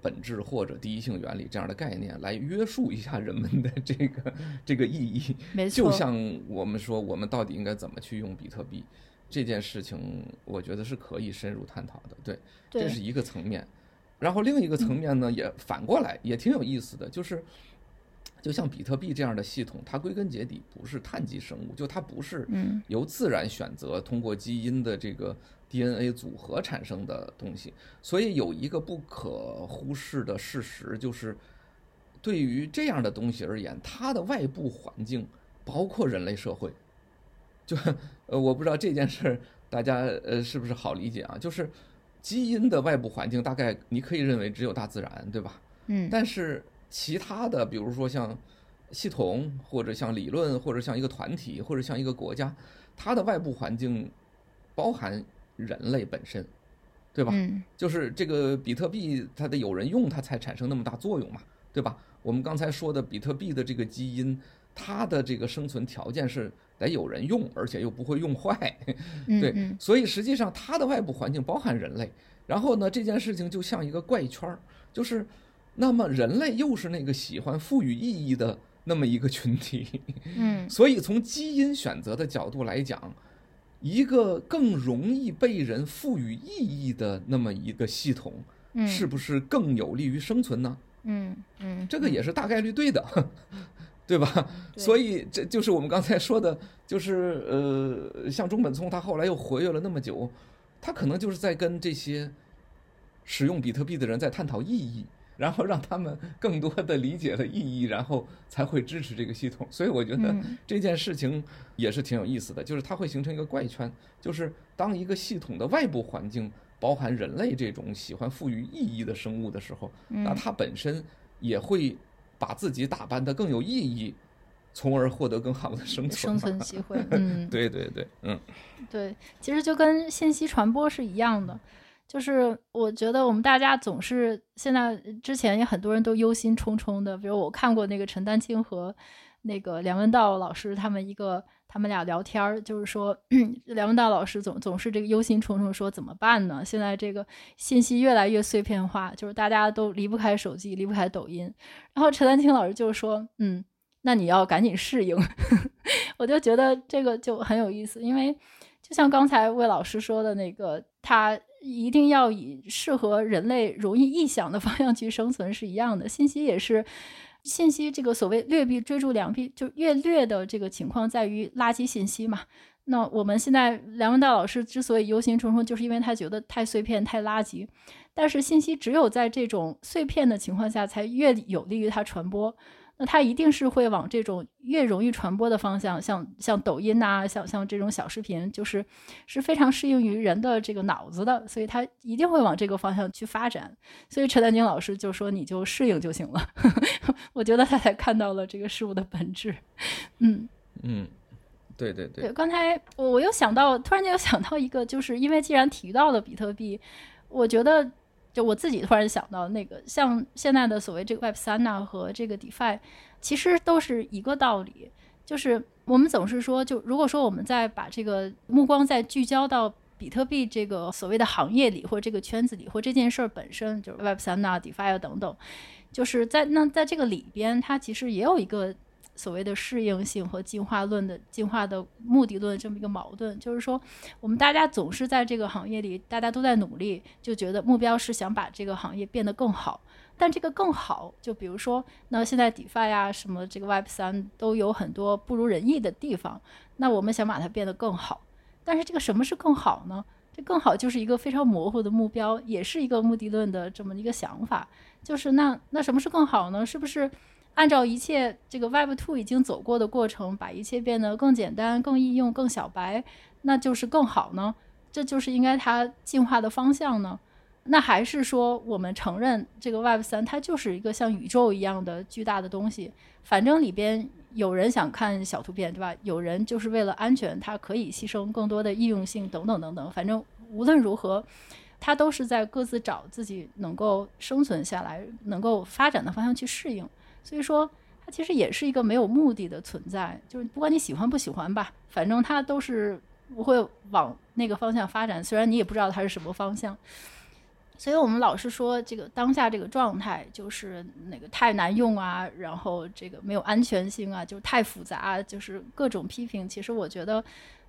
本质或者第一性原理这样的概念，来约束一下人们的这个 这个意义。没错，就像我们说，我们到底应该怎么去用比特币这件事情，我觉得是可以深入探讨的。对，对，这是一个层面。然后另一个层面呢，也反过来也挺有意思的，就是就像比特币这样的系统，它归根结底不是碳基生物，就它不是由自然选择通过基因的这个。DNA 组合产生的东西，所以有一个不可忽视的事实，就是对于这样的东西而言，它的外部环境包括人类社会。就呃，我不知道这件事大家呃是不是好理解啊？就是基因的外部环境，大概你可以认为只有大自然，对吧？嗯。但是其他的，比如说像系统，或者像理论，或者像一个团体，或者像一个国家，它的外部环境包含。人类本身，对吧？嗯，就是这个比特币，它得有人用，它才产生那么大作用嘛，对吧？我们刚才说的比特币的这个基因，它的这个生存条件是得有人用，而且又不会用坏，对。所以实际上它的外部环境包含人类。然后呢，这件事情就像一个怪圈儿，就是那么人类又是那个喜欢赋予意义的那么一个群体。嗯，所以从基因选择的角度来讲。一个更容易被人赋予意义的那么一个系统，是不是更有利于生存呢？嗯嗯，这个也是大概率对的，对吧？对。所以这就是我们刚才说的，就是呃，像中本聪他后来又活跃了那么久，他可能就是在跟这些使用比特币的人在探讨意义。然后让他们更多的理解了意义，然后才会支持这个系统。所以我觉得这件事情也是挺有意思的，就是它会形成一个怪圈，就是当一个系统的外部环境包含人类这种喜欢赋予意义的生物的时候，那它本身也会把自己打扮得更有意义，从而获得更好的生存生存机会。嗯，对对对，嗯，对，其实就跟信息传播是一样的。就是我觉得我们大家总是现在之前也很多人都忧心忡忡的，比如我看过那个陈丹青和那个梁文道老师他们一个他们俩聊天儿，就是说 梁文道老师总总是这个忧心忡忡说怎么办呢？现在这个信息越来越碎片化，就是大家都离不开手机，离不开抖音。然后陈丹青老师就说：“嗯，那你要赶紧适应。”我就觉得这个就很有意思，因为就像刚才魏老师说的那个他。一定要以适合人类容易臆想的方向去生存是一样的，信息也是，信息这个所谓劣币追逐良币，就越劣的这个情况在于垃圾信息嘛。那我们现在梁文道老师之所以忧心忡忡，就是因为他觉得太碎片、太垃圾。但是信息只有在这种碎片的情况下，才越有利于它传播。那它一定是会往这种越容易传播的方向，像像抖音呐、啊，像像这种小视频，就是是非常适应于人的这个脑子的，所以它一定会往这个方向去发展。所以陈丹青老师就说：“你就适应就行了。”我觉得他才看到了这个事物的本质。嗯嗯，对对对。对，刚才我我又想到，突然间又想到一个，就是因为既然提到了比特币，我觉得。就我自己突然想到，那个像现在的所谓这个 Web 三呐和这个 DeFi，其实都是一个道理。就是我们总是说，就如果说我们再把这个目光再聚焦到比特币这个所谓的行业里，或这个圈子里，或这件事儿本身，就是 Web 三呐、DeFi 等等，就是在那在这个里边，它其实也有一个。所谓的适应性和进化论的进化的目的论这么一个矛盾，就是说，我们大家总是在这个行业里，大家都在努力，就觉得目标是想把这个行业变得更好。但这个更好，就比如说，那现在 DeFi 呀，什么这个 Web 三都有很多不如人意的地方。那我们想把它变得更好，但是这个什么是更好呢？这更好就是一个非常模糊的目标，也是一个目的论的这么一个想法。就是那那什么是更好呢？是不是按照一切这个 Web Two 已经走过的过程，把一切变得更简单、更易用、更小白，那就是更好呢？这就是应该它进化的方向呢？那还是说，我们承认这个 Web 三它就是一个像宇宙一样的巨大的东西。反正里边有人想看小图片，对吧？有人就是为了安全，它可以牺牲更多的易用性等等等等。反正无论如何，它都是在各自找自己能够生存下来、能够发展的方向去适应。所以说，它其实也是一个没有目的的存在。就是不管你喜欢不喜欢吧，反正它都是不会往那个方向发展。虽然你也不知道它是什么方向。所以我们老是说，这个当下这个状态就是那个太难用啊，然后这个没有安全性啊，就是太复杂，就是各种批评。其实我觉得，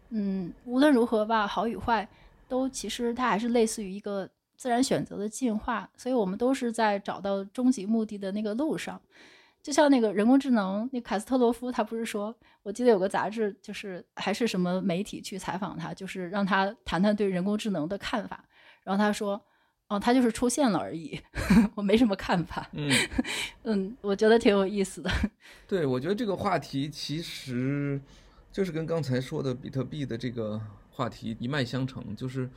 嗯，无论如何吧，好与坏，都其实它还是类似于一个自然选择的进化。所以我们都是在找到终极目的的那个路上。就像那个人工智能，那卡斯特罗夫他不是说，我记得有个杂志，就是还是什么媒体去采访他，就是让他谈谈对人工智能的看法，然后他说。哦，他就是出现了而已，我没什么看法。嗯 嗯，我觉得挺有意思的。对，我觉得这个话题其实就是跟刚才说的比特币的这个话题一脉相承，就是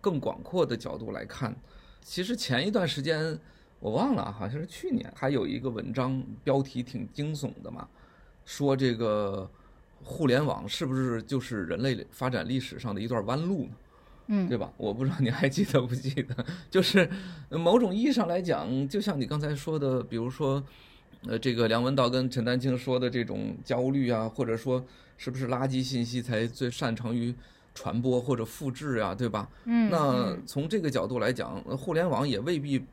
更广阔的角度来看。其实前一段时间我忘了，好像是去年，还有一个文章标题挺惊悚的嘛，说这个互联网是不是就是人类发展历史上的一段弯路呢？嗯，对吧？我不知道你还记得不记得，就是某种意义上来讲，就像你刚才说的，比如说，呃，这个梁文道跟陈丹青说的这种焦虑啊，或者说是不是垃圾信息才最擅长于传播或者复制啊，对吧？嗯，那从这个角度来讲，互联网也未必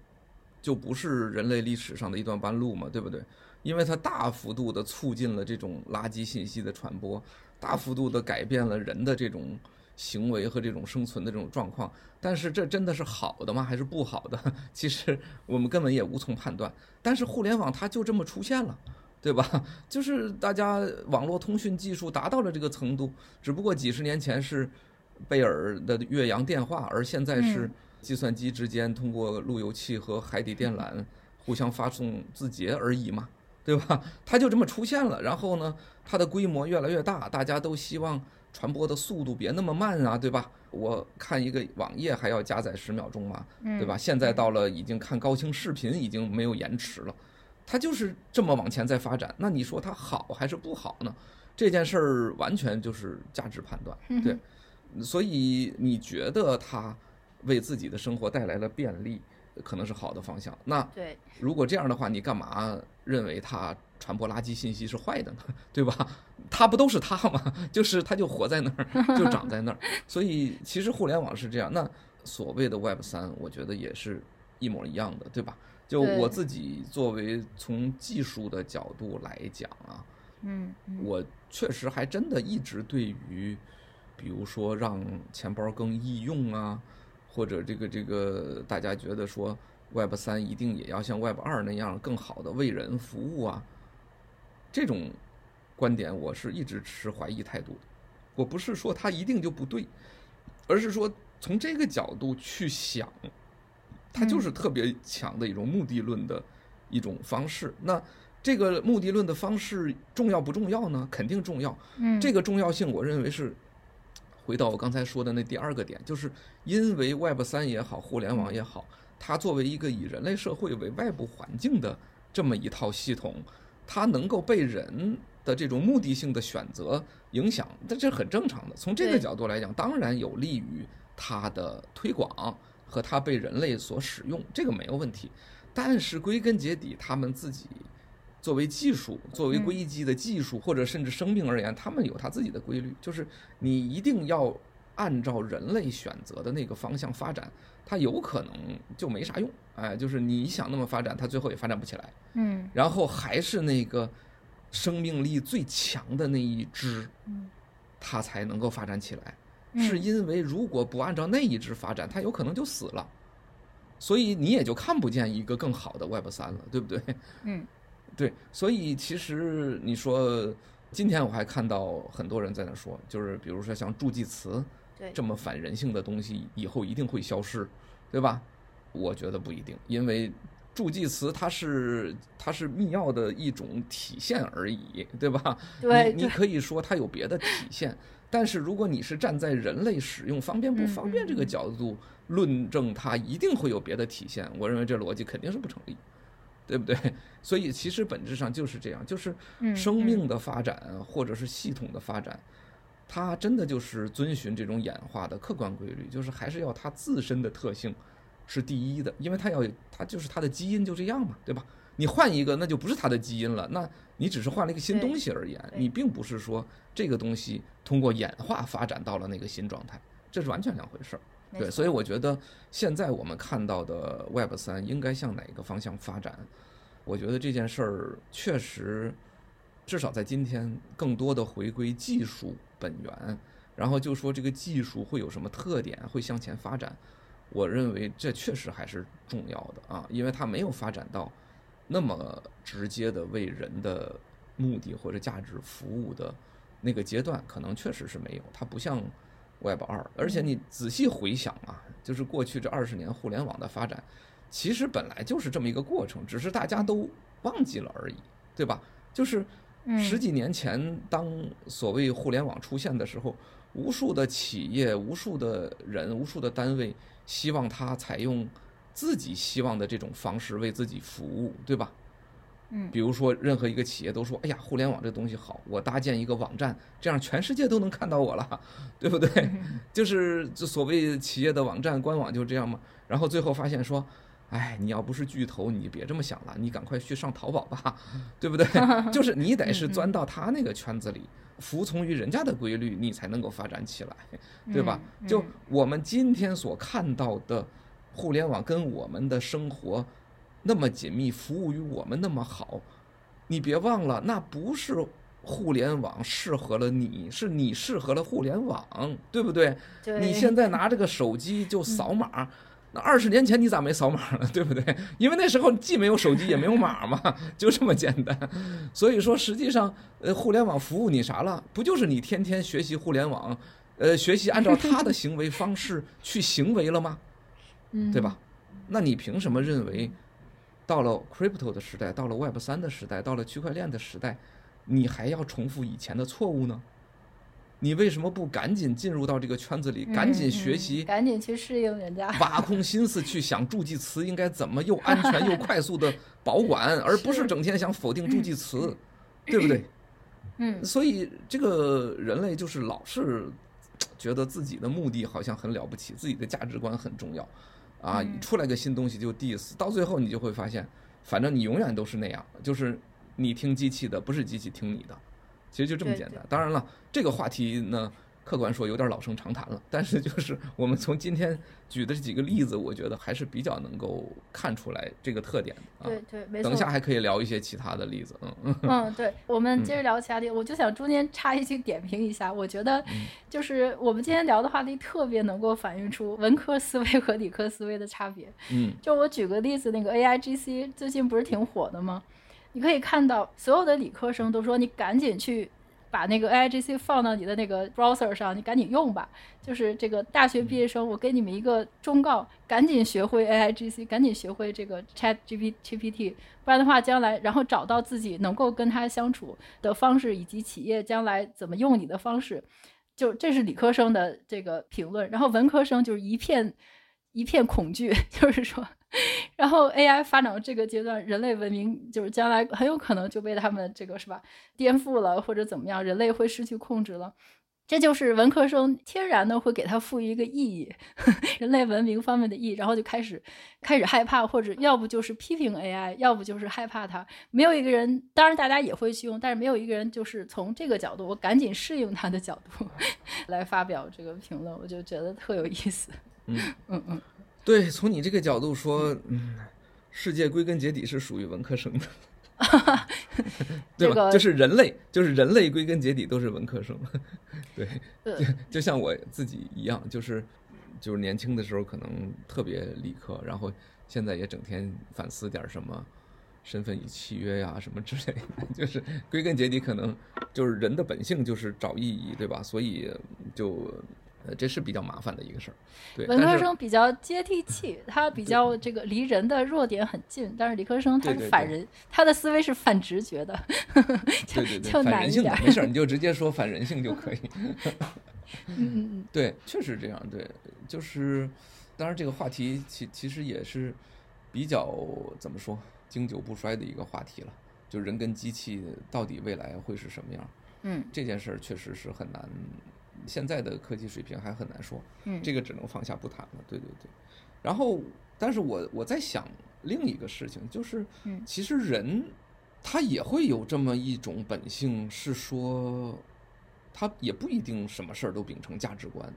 就不是人类历史上的一段弯路嘛，对不对？因为它大幅度的促进了这种垃圾信息的传播，大幅度的改变了人的这种。行为和这种生存的这种状况，但是这真的是好的吗？还是不好的？其实我们根本也无从判断。但是互联网它就这么出现了，对吧？就是大家网络通讯技术达到了这个程度，只不过几十年前是贝尔的越洋电话，而现在是计算机之间通过路由器和海底电缆互相发送字节而已嘛，对吧？它就这么出现了，然后呢，它的规模越来越大，大家都希望。传播的速度别那么慢啊，对吧？我看一个网页还要加载十秒钟嘛，对吧？现在到了已经看高清视频已经没有延迟了，它就是这么往前在发展。那你说它好还是不好呢？这件事儿完全就是价值判断，对。所以你觉得它为自己的生活带来了便利，可能是好的方向。那对，如果这样的话，你干嘛认为它？传播垃圾信息是坏的呢，对吧？它不都是它吗？就是它就活在那儿，就长在那儿。所以其实互联网是这样。那所谓的 Web 三，我觉得也是一模一样的，对吧？就我自己作为从技术的角度来讲啊，嗯，我确实还真的一直对于，比如说让钱包更易用啊，或者这个这个大家觉得说 Web 三一定也要像 Web 二那样更好的为人服务啊。这种观点我是一直持怀疑态度的，我不是说它一定就不对，而是说从这个角度去想，它就是特别强的一种目的论的一种方式。那这个目的论的方式重要不重要呢？肯定重要。嗯这个重要性，我认为是回到我刚才说的那第二个点，就是因为 Web 三也好，互联网也好，它作为一个以人类社会为外部环境的这么一套系统。它能够被人的这种目的性的选择影响，这是很正常的。从这个角度来讲，当然有利于它的推广和它被人类所使用，这个没有问题。但是归根结底，他们自己作为技术、作为硅基的技术或者甚至生命而言，他们有他自己的规律，就是你一定要按照人类选择的那个方向发展。它有可能就没啥用，哎，就是你想那么发展，它最后也发展不起来。嗯，然后还是那个生命力最强的那一支，它才能够发展起来。是因为如果不按照那一支发展，它有可能就死了。所以你也就看不见一个更好的 Web 三了，对不对？嗯，对，所以其实你说今天我还看到很多人在那说，就是比如说像助记词，对，这么反人性的东西以后一定会消失，对吧？我觉得不一定，因为助记词它是它是密钥的一种体现而已，对吧？对，你你可以说它有别的体现，但是如果你是站在人类使用方便不方便这个角度论证，它一定会有别的体现。我认为这逻辑肯定是不成立，对不对？所以其实本质上就是这样，就是生命的发展或者是系统的发展，它真的就是遵循这种演化的客观规律，就是还是要它自身的特性。是第一的，因为它要它就是它的基因就这样嘛，对吧？你换一个，那就不是它的基因了，那你只是换了一个新东西而言，你并不是说这个东西通过演化发展到了那个新状态，这是完全两回事儿。对，所以我觉得现在我们看到的 Web 三应该向哪个方向发展？我觉得这件事儿确实，至少在今天，更多的回归技术本源，然后就说这个技术会有什么特点，会向前发展。我认为这确实还是重要的啊，因为它没有发展到那么直接的为人的目的或者价值服务的那个阶段，可能确实是没有。它不像 Web 二，而且你仔细回想啊，就是过去这二十年互联网的发展，其实本来就是这么一个过程，只是大家都忘记了而已，对吧？就是十几年前，当所谓互联网出现的时候，无数的企业、无数的人、无数的单位。希望他采用自己希望的这种方式为自己服务，对吧？嗯，比如说任何一个企业都说：“哎呀，互联网这东西好，我搭建一个网站，这样全世界都能看到我了，对不对？”就是这所谓企业的网站官网就这样嘛。然后最后发现说：“哎，你要不是巨头，你别这么想了，你赶快去上淘宝吧，对不对？就是你得是钻到他那个圈子里。”服从于人家的规律，你才能够发展起来，对吧？就我们今天所看到的互联网跟我们的生活那么紧密，服务于我们那么好，你别忘了，那不是互联网适合了你，是你适合了互联网，对不对？你现在拿这个手机就扫码。那二十年前你咋没扫码呢？对不对？因为那时候既没有手机也没有码嘛，就这么简单。所以说，实际上，呃，互联网服务你啥了？不就是你天天学习互联网，呃，学习按照他的行为方式去行为了吗？对吧？那你凭什么认为，到了 crypto 的时代，到了 Web 三的时代，到了区块链的时代，你还要重复以前的错误呢？你为什么不赶紧进入到这个圈子里，赶紧学习，赶紧去适应人家，挖空心思去想助记词应该怎么又安全又快速的保管，而不是整天想否定助记词，对不对？嗯，所以这个人类就是老是觉得自己的目的好像很了不起，自己的价值观很重要，啊，出来个新东西就 diss，到最后你就会发现，反正你永远都是那样，就是你听机器的，不是机器听你的。其实就这么简单。当然了，这个话题呢，客观说有点老生常谈了。但是就是我们从今天举的这几个例子，我觉得还是比较能够看出来这个特点的。对对，没错。等一下还可以聊一些其他的例子。嗯嗯，对，我们接着聊其他例子。我就想中间插一句点评一下，我觉得就是我们今天聊的话题特别能够反映出文科思维和理科思维的差别。嗯，就我举个例子，那个 AIGC 最近不是挺火的吗？你可以看到，所有的理科生都说：“你赶紧去把那个 AIGC 放到你的那个 browser 上，你赶紧用吧。”就是这个大学毕业生，我给你们一个忠告：赶紧学会 AIGC，赶紧学会这个 ChatGPT，不然的话，将来然后找到自己能够跟他相处的方式，以及企业将来怎么用你的方式，就这是理科生的这个评论。然后文科生就是一片一片恐惧，就是说。然后 AI 发展到这个阶段，人类文明就是将来很有可能就被他们这个是吧颠覆了，或者怎么样，人类会失去控制了。这就是文科生天然的会给他赋予一个意义，人类文明方面的意义，然后就开始开始害怕，或者要不就是批评 AI，要不就是害怕它。没有一个人，当然大家也会去用，但是没有一个人就是从这个角度，我赶紧适应它的角度 来发表这个评论，我就觉得特有意思。嗯嗯嗯。对，从你这个角度说，嗯，世界归根结底是属于文科生的，对吧？这个、就是人类，就是人类归根结底都是文科生，对，就就像我自己一样，就是就是年轻的时候可能特别理科，然后现在也整天反思点什么身份与契约呀什么之类的，就是归根结底可能就是人的本性就是找意义，对吧？所以就。呃，这是比较麻烦的一个事儿。对，文科生比较接地气，他比较这个离人的弱点很近，但是理科生他是反人，他的思维是反直觉的，对对对，反人性的，没事，你就直接说反人性就可以。嗯嗯嗯，对，确实这样，对，就是，当然这个话题其其实也是比较怎么说经久不衰的一个话题了，就人跟机器到底未来会是什么样？嗯，这件事儿确实是很难。现在的科技水平还很难说，嗯，这个只能放下不谈了。对对对，然后，但是我我在想另一个事情，就是，嗯，其实人他也会有这么一种本性，是说他也不一定什么事儿都秉承价值观，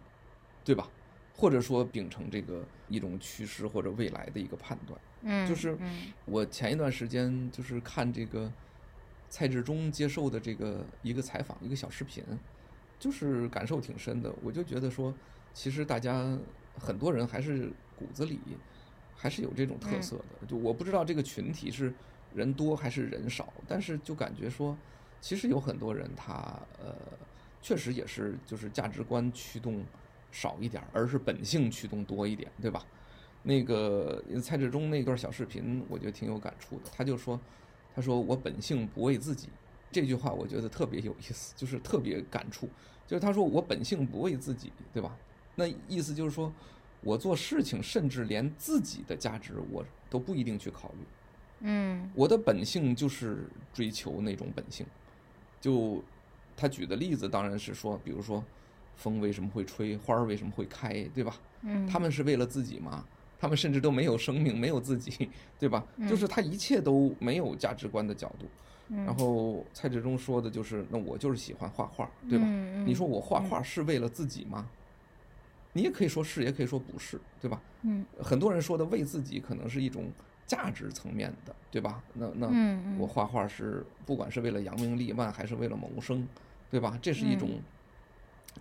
对吧？或者说秉承这个一种趋势或者未来的一个判断。嗯，就是我前一段时间就是看这个蔡志忠接受的这个一个采访，一个小视频。就是感受挺深的，我就觉得说，其实大家很多人还是骨子里还是有这种特色的。就我不知道这个群体是人多还是人少，但是就感觉说，其实有很多人他呃，确实也是就是价值观驱动少一点，而是本性驱动多一点，对吧？那个蔡志忠那段小视频，我觉得挺有感触的。他就说，他说我本性不为自己。这句话我觉得特别有意思，就是特别感触。就是他说我本性不为自己，对吧？那意思就是说，我做事情甚至连自己的价值我都不一定去考虑。嗯，我的本性就是追求那种本性。就他举的例子当然是说，比如说风为什么会吹，花儿为什么会开，对吧？嗯，他们是为了自己吗？他们甚至都没有生命，没有自己，对吧？就是他一切都没有价值观的角度。然后蔡志忠说的就是，那我就是喜欢画画，对吧？嗯、你说我画画是为了自己吗？嗯、你也可以说是，也可以说不是，对吧？嗯，很多人说的为自己，可能是一种价值层面的，对吧？那那我画画是不管是为了扬名立万，还是为了谋生，对吧？这是一种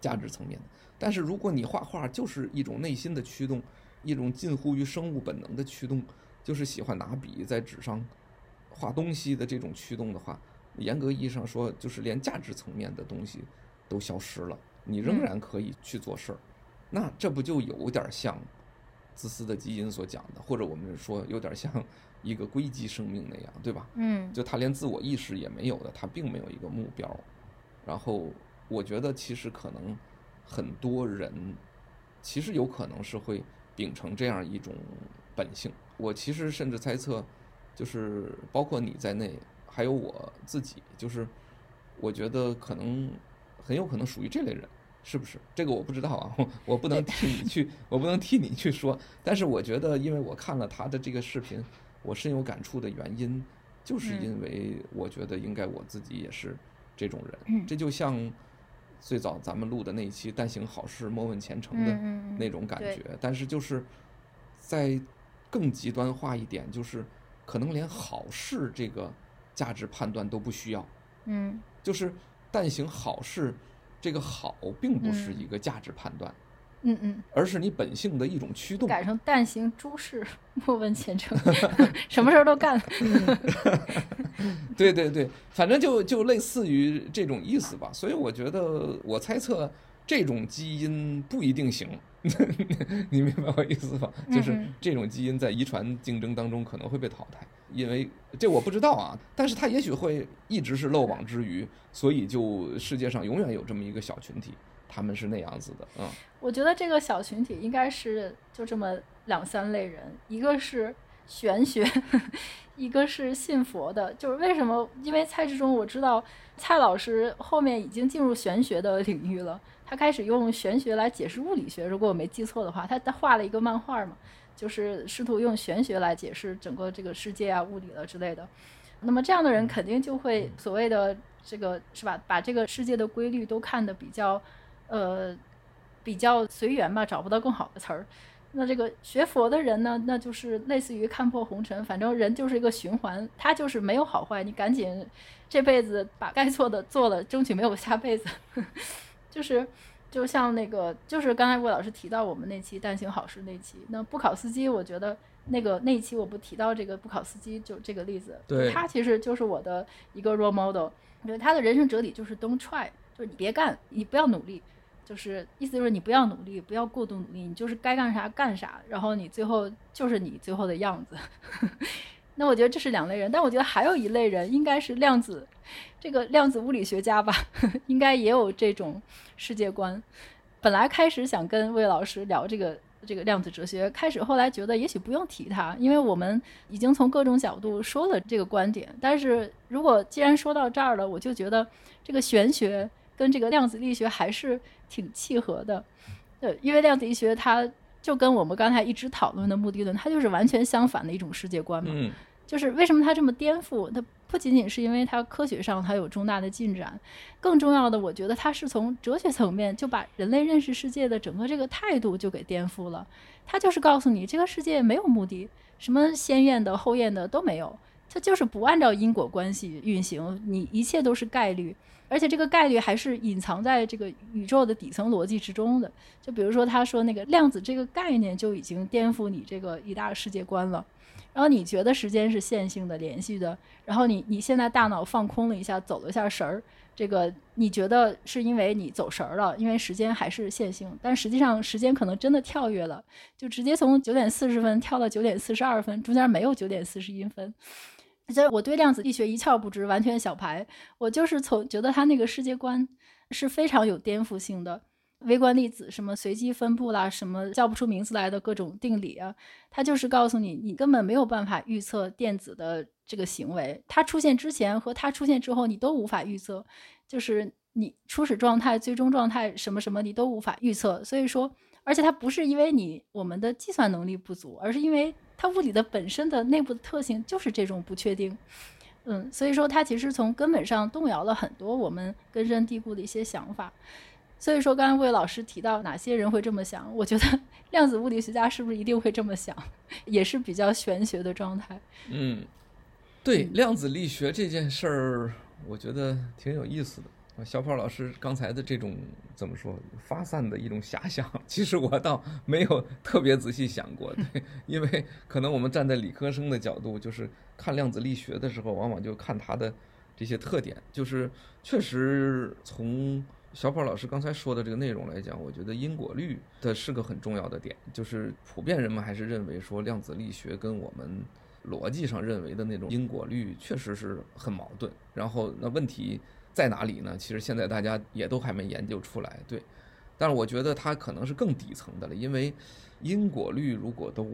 价值层面的。但是如果你画画就是一种内心的驱动，一种近乎于生物本能的驱动，就是喜欢拿笔在纸上。画东西的这种驱动的话，严格意义上说，就是连价值层面的东西都消失了，你仍然可以去做事儿，那这不就有点像自私的基因所讲的，或者我们说有点像一个硅基生命那样，对吧？嗯，就他连自我意识也没有的，他并没有一个目标。然后我觉得其实可能很多人其实有可能是会秉承这样一种本性。我其实甚至猜测。就是包括你在内，还有我自己，就是我觉得可能很有可能属于这类人，是不是？这个我不知道啊，我 我不能替你去，我不能替你去说。但是我觉得，因为我看了他的这个视频，我深有感触的原因，就是因为我觉得应该我自己也是这种人。这就像最早咱们录的那一期“但行好事，莫问前程”的那种感觉。但是就是在更极端化一点，就是。可能连好事这个价值判断都不需要，嗯，就是但行好事，这个好并不是一个价值判断，嗯嗯，而是你本性的一种驱动。改成但行诸事，莫问前程，什么事儿都干。对对对，反正就就类似于这种意思吧。所以我觉得，我猜测这种基因不一定行。你明白我意思吧？就是这种基因在遗传竞争当中可能会被淘汰，因为这我不知道啊。但是它也许会一直是漏网之鱼，所以就世界上永远有这么一个小群体，他们是那样子的。嗯，我觉得这个小群体应该是就这么两三类人，一个是玄学，一个是信佛的。就是为什么？因为蔡志忠我知道蔡老师后面已经进入玄学的领域了。他开始用玄学来解释物理学，如果我没记错的话，他他画了一个漫画嘛，就是试图用玄学来解释整个这个世界啊、物理了之类的。那么这样的人肯定就会所谓的这个是吧，把这个世界的规律都看得比较，呃，比较随缘吧，找不到更好的词儿。那这个学佛的人呢，那就是类似于看破红尘，反正人就是一个循环，他就是没有好坏，你赶紧这辈子把该做的做了，争取没有下辈子。就是，就像那个，就是刚才魏老师提到我们那期但行好事那期，那不考司机，我觉得那个那一期我不提到这个不考司机，就这个例子，对，他其实就是我的一个 role model，因为他的人生哲理就是 don't try，就是你别干，你不要努力，就是意思就是你不要努力，不要过度努力，你就是该干啥干啥，然后你最后就是你最后的样子。那我觉得这是两类人，但我觉得还有一类人应该是量子，这个量子物理学家吧，应该也有这种世界观。本来开始想跟魏老师聊这个这个量子哲学，开始后来觉得也许不用提它，因为我们已经从各种角度说了这个观点。但是如果既然说到这儿了，我就觉得这个玄学跟这个量子力学还是挺契合的。对，因为量子力学它就跟我们刚才一直讨论的目的论，它就是完全相反的一种世界观嘛。嗯。就是为什么它这么颠覆？它不仅仅是因为它科学上它有重大的进展，更重要的，我觉得它是从哲学层面就把人类认识世界的整个这个态度就给颠覆了。它就是告诉你，这个世界没有目的，什么先验的后验的都没有，它就是不按照因果关系运行，你一切都是概率，而且这个概率还是隐藏在这个宇宙的底层逻辑之中的。就比如说他说那个量子这个概念就已经颠覆你这个一大世界观了。然后你觉得时间是线性的、连续的，然后你你现在大脑放空了一下，走了一下神儿，这个你觉得是因为你走神儿了，因为时间还是线性，但实际上时间可能真的跳跃了，就直接从九点四十分跳到九点四十二分，中间没有九点四十一分。所以我对量子力学一窍不知，完全小白，我就是从觉得他那个世界观是非常有颠覆性的。微观粒子什么随机分布啦，什么叫不出名字来的各种定理啊，它就是告诉你，你根本没有办法预测电子的这个行为，它出现之前和它出现之后，你都无法预测，就是你初始状态、最终状态什么什么，你都无法预测。所以说，而且它不是因为你我们的计算能力不足，而是因为它物理的本身的内部的特性就是这种不确定。嗯，所以说它其实从根本上动摇了很多我们根深蒂固的一些想法。所以说，刚才魏老师提到哪些人会这么想？我觉得 量子物理学家是不是一定会这么想，也是比较玄学的状态。嗯，对，量子力学这件事儿，我觉得挺有意思的。小跑老师刚才的这种怎么说发散的一种遐想，其实我倒没有特别仔细想过。对，因为可能我们站在理科生的角度，就是看量子力学的时候，往往就看它的这些特点，就是确实从。小跑老师刚才说的这个内容来讲，我觉得因果律它是个很重要的点，就是普遍人们还是认为说量子力学跟我们逻辑上认为的那种因果律确实是很矛盾。然后那问题在哪里呢？其实现在大家也都还没研究出来。对，但是我觉得它可能是更底层的了，因为因果律如果都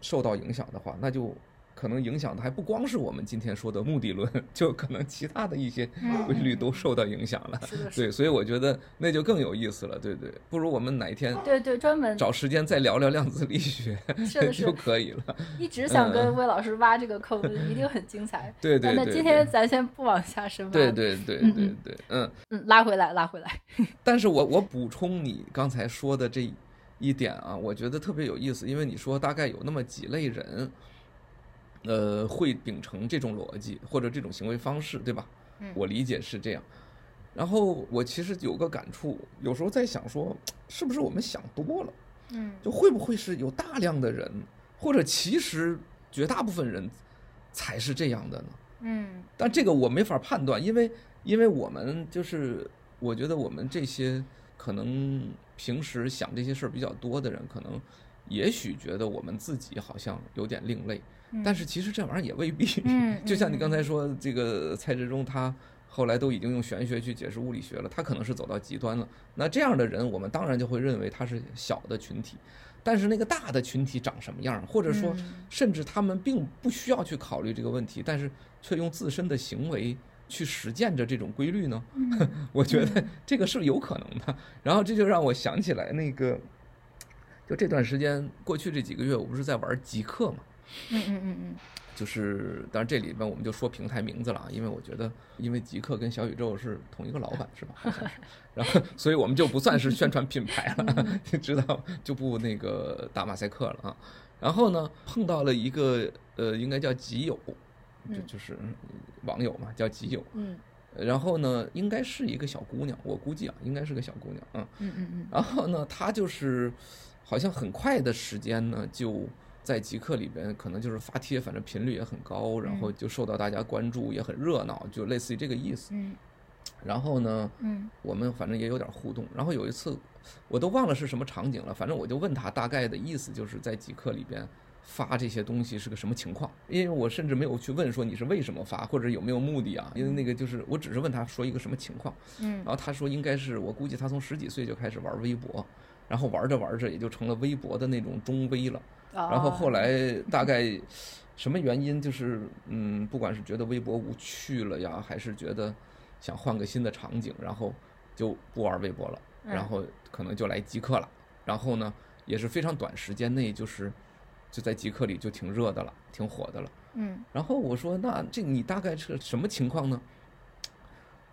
受到影响的话，那就。可能影响的还不光是我们今天说的目的论，就可能其他的一些规律都受到影响了。嗯、对，所以我觉得那就更有意思了。对对，不如我们哪一天对对专门找时间再聊聊量子力学，就可以了。一直想跟魏老师挖这个坑，嗯、一定很精彩。对对，对，对，那今天咱先不往下深挖。对对对对对对，嗯嗯，拉回来拉回来。但是我我补充你刚才说的这一点啊，我觉得特别有意思，因为你说大概有那么几类人。呃，会秉承这种逻辑或者这种行为方式，对吧？嗯，我理解是这样。然后我其实有个感触，有时候在想说，是不是我们想多了？嗯，就会不会是有大量的人，或者其实绝大部分人才是这样的呢？嗯，但这个我没法判断，因为因为我们就是我觉得我们这些可能平时想这些事儿比较多的人，可能也许觉得我们自己好像有点另类。但是其实这玩意儿也未必，就像你刚才说，这个蔡志忠他后来都已经用玄学去解释物理学了，他可能是走到极端了。那这样的人，我们当然就会认为他是小的群体。但是那个大的群体长什么样，或者说甚至他们并不需要去考虑这个问题，但是却用自身的行为去实践着这种规律呢？我觉得这个是有可能的。然后这就让我想起来那个，就这段时间过去这几个月，我不是在玩极客嘛。嗯嗯嗯嗯，就是，当然这里边我们就说平台名字了啊，因为我觉得，因为极客跟小宇宙是同一个老板，是吧？然后，所以我们就不算是宣传品牌了，你知道，就不那个打马赛克了啊。然后呢，碰到了一个呃，应该叫极友，就就是网友嘛，叫极友。嗯。然后呢，应该是一个小姑娘，我估计啊，应该是个小姑娘，啊嗯嗯嗯。然后呢，她就是好像很快的时间呢，就在极客里边，可能就是发帖，反正频率也很高，然后就受到大家关注，也很热闹，就类似于这个意思。嗯。然后呢，嗯，我们反正也有点互动。然后有一次，我都忘了是什么场景了，反正我就问他，大概的意思就是在极客里边。发这些东西是个什么情况？因为我甚至没有去问说你是为什么发，或者有没有目的啊？因为那个就是我只是问他说一个什么情况，嗯，然后他说应该是我估计他从十几岁就开始玩微博，然后玩着玩着也就成了微博的那种中微了，然后后来大概什么原因就是嗯，不管是觉得微博无趣了呀，还是觉得想换个新的场景，然后就不玩微博了，然后可能就来极客了，然后呢也是非常短时间内就是。就在极客里就挺热的了，挺火的了。嗯，然后我说：“那这你大概是什么情况呢？”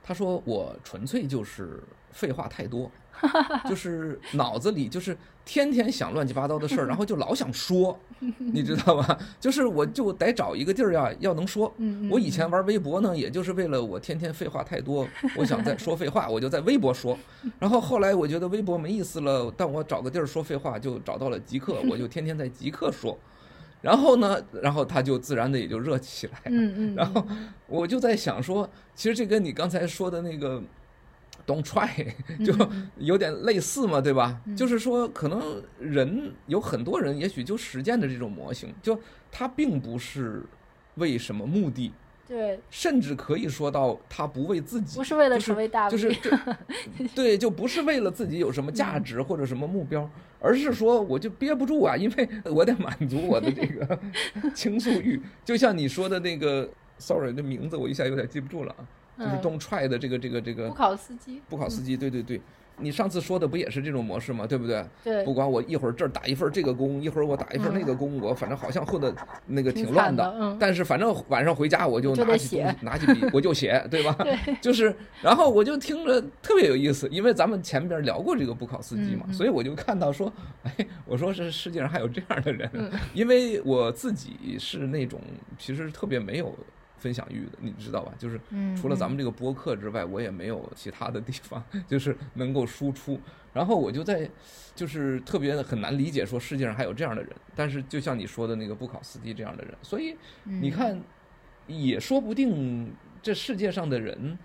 他说：“我纯粹就是废话太多，就是脑子里就是天天想乱七八糟的事儿，然后就老想说，你知道吧？就是我就得找一个地儿呀，要能说。我以前玩微博呢，也就是为了我天天废话太多，我想在说废话，我就在微博说。然后后来我觉得微博没意思了，但我找个地儿说废话，就找到了极客，我就天天在极客说。”然后呢，然后他就自然的也就热起来。嗯嗯。然后我就在想说，其实这跟你刚才说的那个 “don't try” 就有点类似嘛，对吧？就是说，可能人有很多人，也许就实践的这种模型，就他并不是为什么目的。对。甚至可以说到，他不为自己。不是为了成为大 V。就是。对，就不是为了自己有什么价值或者什么目标。而是说，我就憋不住啊，因为我得满足我的这个倾诉欲。就像你说的那个，sorry，那名字我一下有点记不住了啊，就是 Don't try 的这个这个这个。不考司机。不考司机，对对对。你上次说的不也是这种模式吗？对不对？对。不管我一会儿这儿打一份这个工，一会儿我打一份那个工，我反正好像混的那个挺乱的。嗯。但是反正晚上回家我就拿起东西，拿起笔我就写，对吧？对。就是，然后我就听着特别有意思，因为咱们前边聊过这个不考司机嘛，所以我就看到说，哎，我说是世界上还有这样的人，因为我自己是那种其实特别没有。分享欲的，你知道吧？就是除了咱们这个播客之外，我也没有其他的地方，就是能够输出。然后我就在，就是特别很难理解，说世界上还有这样的人。但是就像你说的那个布考斯基这样的人，所以你看，也说不定这世界上的人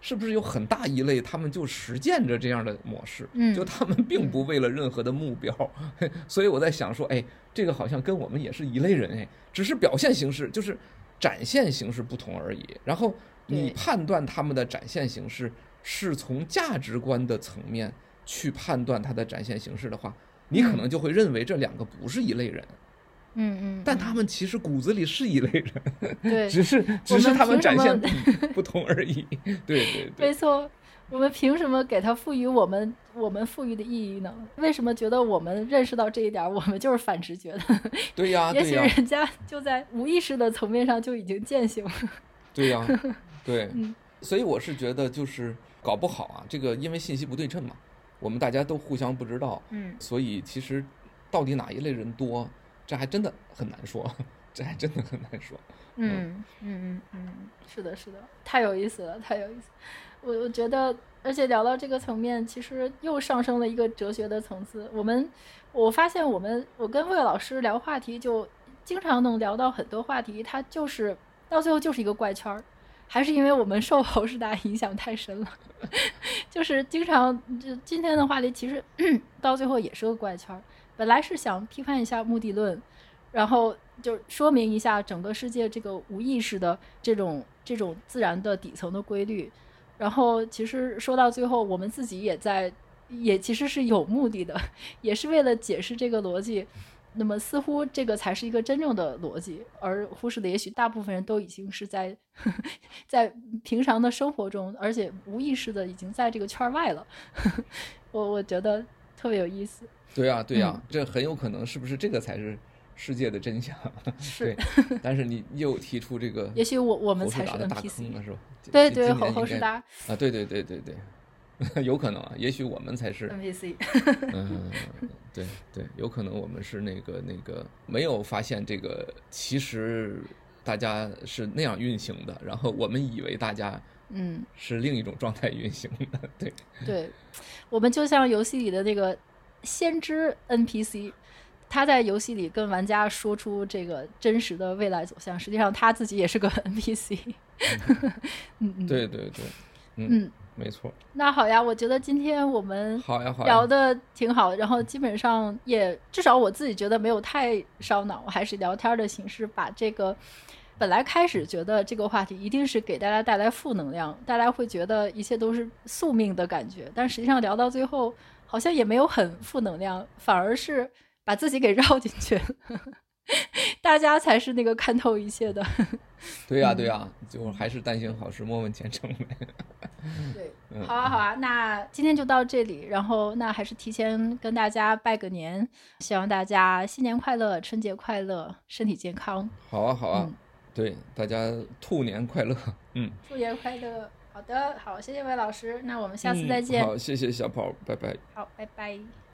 是不是有很大一类，他们就实践着这样的模式，就他们并不为了任何的目标。所以我在想说，哎，这个好像跟我们也是一类人，哎，只是表现形式就是。展现形式不同而已，然后你判断他们的展现形式是从价值观的层面去判断他的展现形式的话，你可能就会认为这两个不是一类人。嗯嗯。但他们其实骨子里是一类人，对，只是只是他们展现 不同而已。对对对。没错。我们凭什么给他赋予我们我们赋予的意义呢？为什么觉得我们认识到这一点，我们就是反直觉的？对呀，也许人家就在无意识的层面上就已经践行了。对呀，对，所以我是觉得就是搞不好啊，这个因为信息不对称嘛，我们大家都互相不知道，嗯，所以其实到底哪一类人多，这还真的很难说，这还真的很难说。嗯嗯嗯嗯，是的，是的，太有意思了，太有意思。我我觉得，而且聊到这个层面，其实又上升了一个哲学的层次。我们，我发现我们，我跟魏老师聊话题，就经常能聊到很多话题，它就是到最后就是一个怪圈儿，还是因为我们受侯世达影响太深了，就是经常就今天的话题，其实 到最后也是个怪圈儿。本来是想批判一下目的论，然后就说明一下整个世界这个无意识的这种这种自然的底层的规律。然后，其实说到最后，我们自己也在，也其实是有目的的，也是为了解释这个逻辑。那么，似乎这个才是一个真正的逻辑，而忽视的也许大部分人都已经是在，在平常的生活中，而且无意识的已经在这个圈外了。我我觉得特别有意思。对呀，对呀，这很有可能是不是这个才是世界的真相？是。但是你又提出这个，也许我我们才是 NPC 是吧？对对，侯侯世达啊，对对对对对，有可能啊，也许我们才是 NPC。嗯，对对，有可能我们是那个那个没有发现这个，其实大家是那样运行的，然后我们以为大家嗯，是另一种状态运行的。对对，我们就像游戏里的那个先知 NPC，他在游戏里跟玩家说出这个真实的未来走向，实际上他自己也是个 NPC。嗯。嗯，对对对，嗯。嗯。没错，那好呀，我觉得今天我们好呀，好聊的挺好，然后基本上也至少我自己觉得没有太烧脑，还是聊天的形式把这个本来开始觉得这个话题一定是给大家带来负能量，大家会觉得一切都是宿命的感觉，但实际上聊到最后好像也没有很负能量，反而是把自己给绕进去了。大家才是那个看透一切的。对呀、啊，对呀、啊，就还是但行好事，莫问前程呗。对，好啊，好啊，那今天就到这里，然后那还是提前跟大家拜个年，希望大家新年快乐，春节快乐，身体健康。好啊，好啊，嗯、对，大家兔年快乐，嗯，兔年快乐。好的，好，谢谢魏老师，那我们下次再见。嗯、好，谢谢小跑，拜拜。好，拜拜。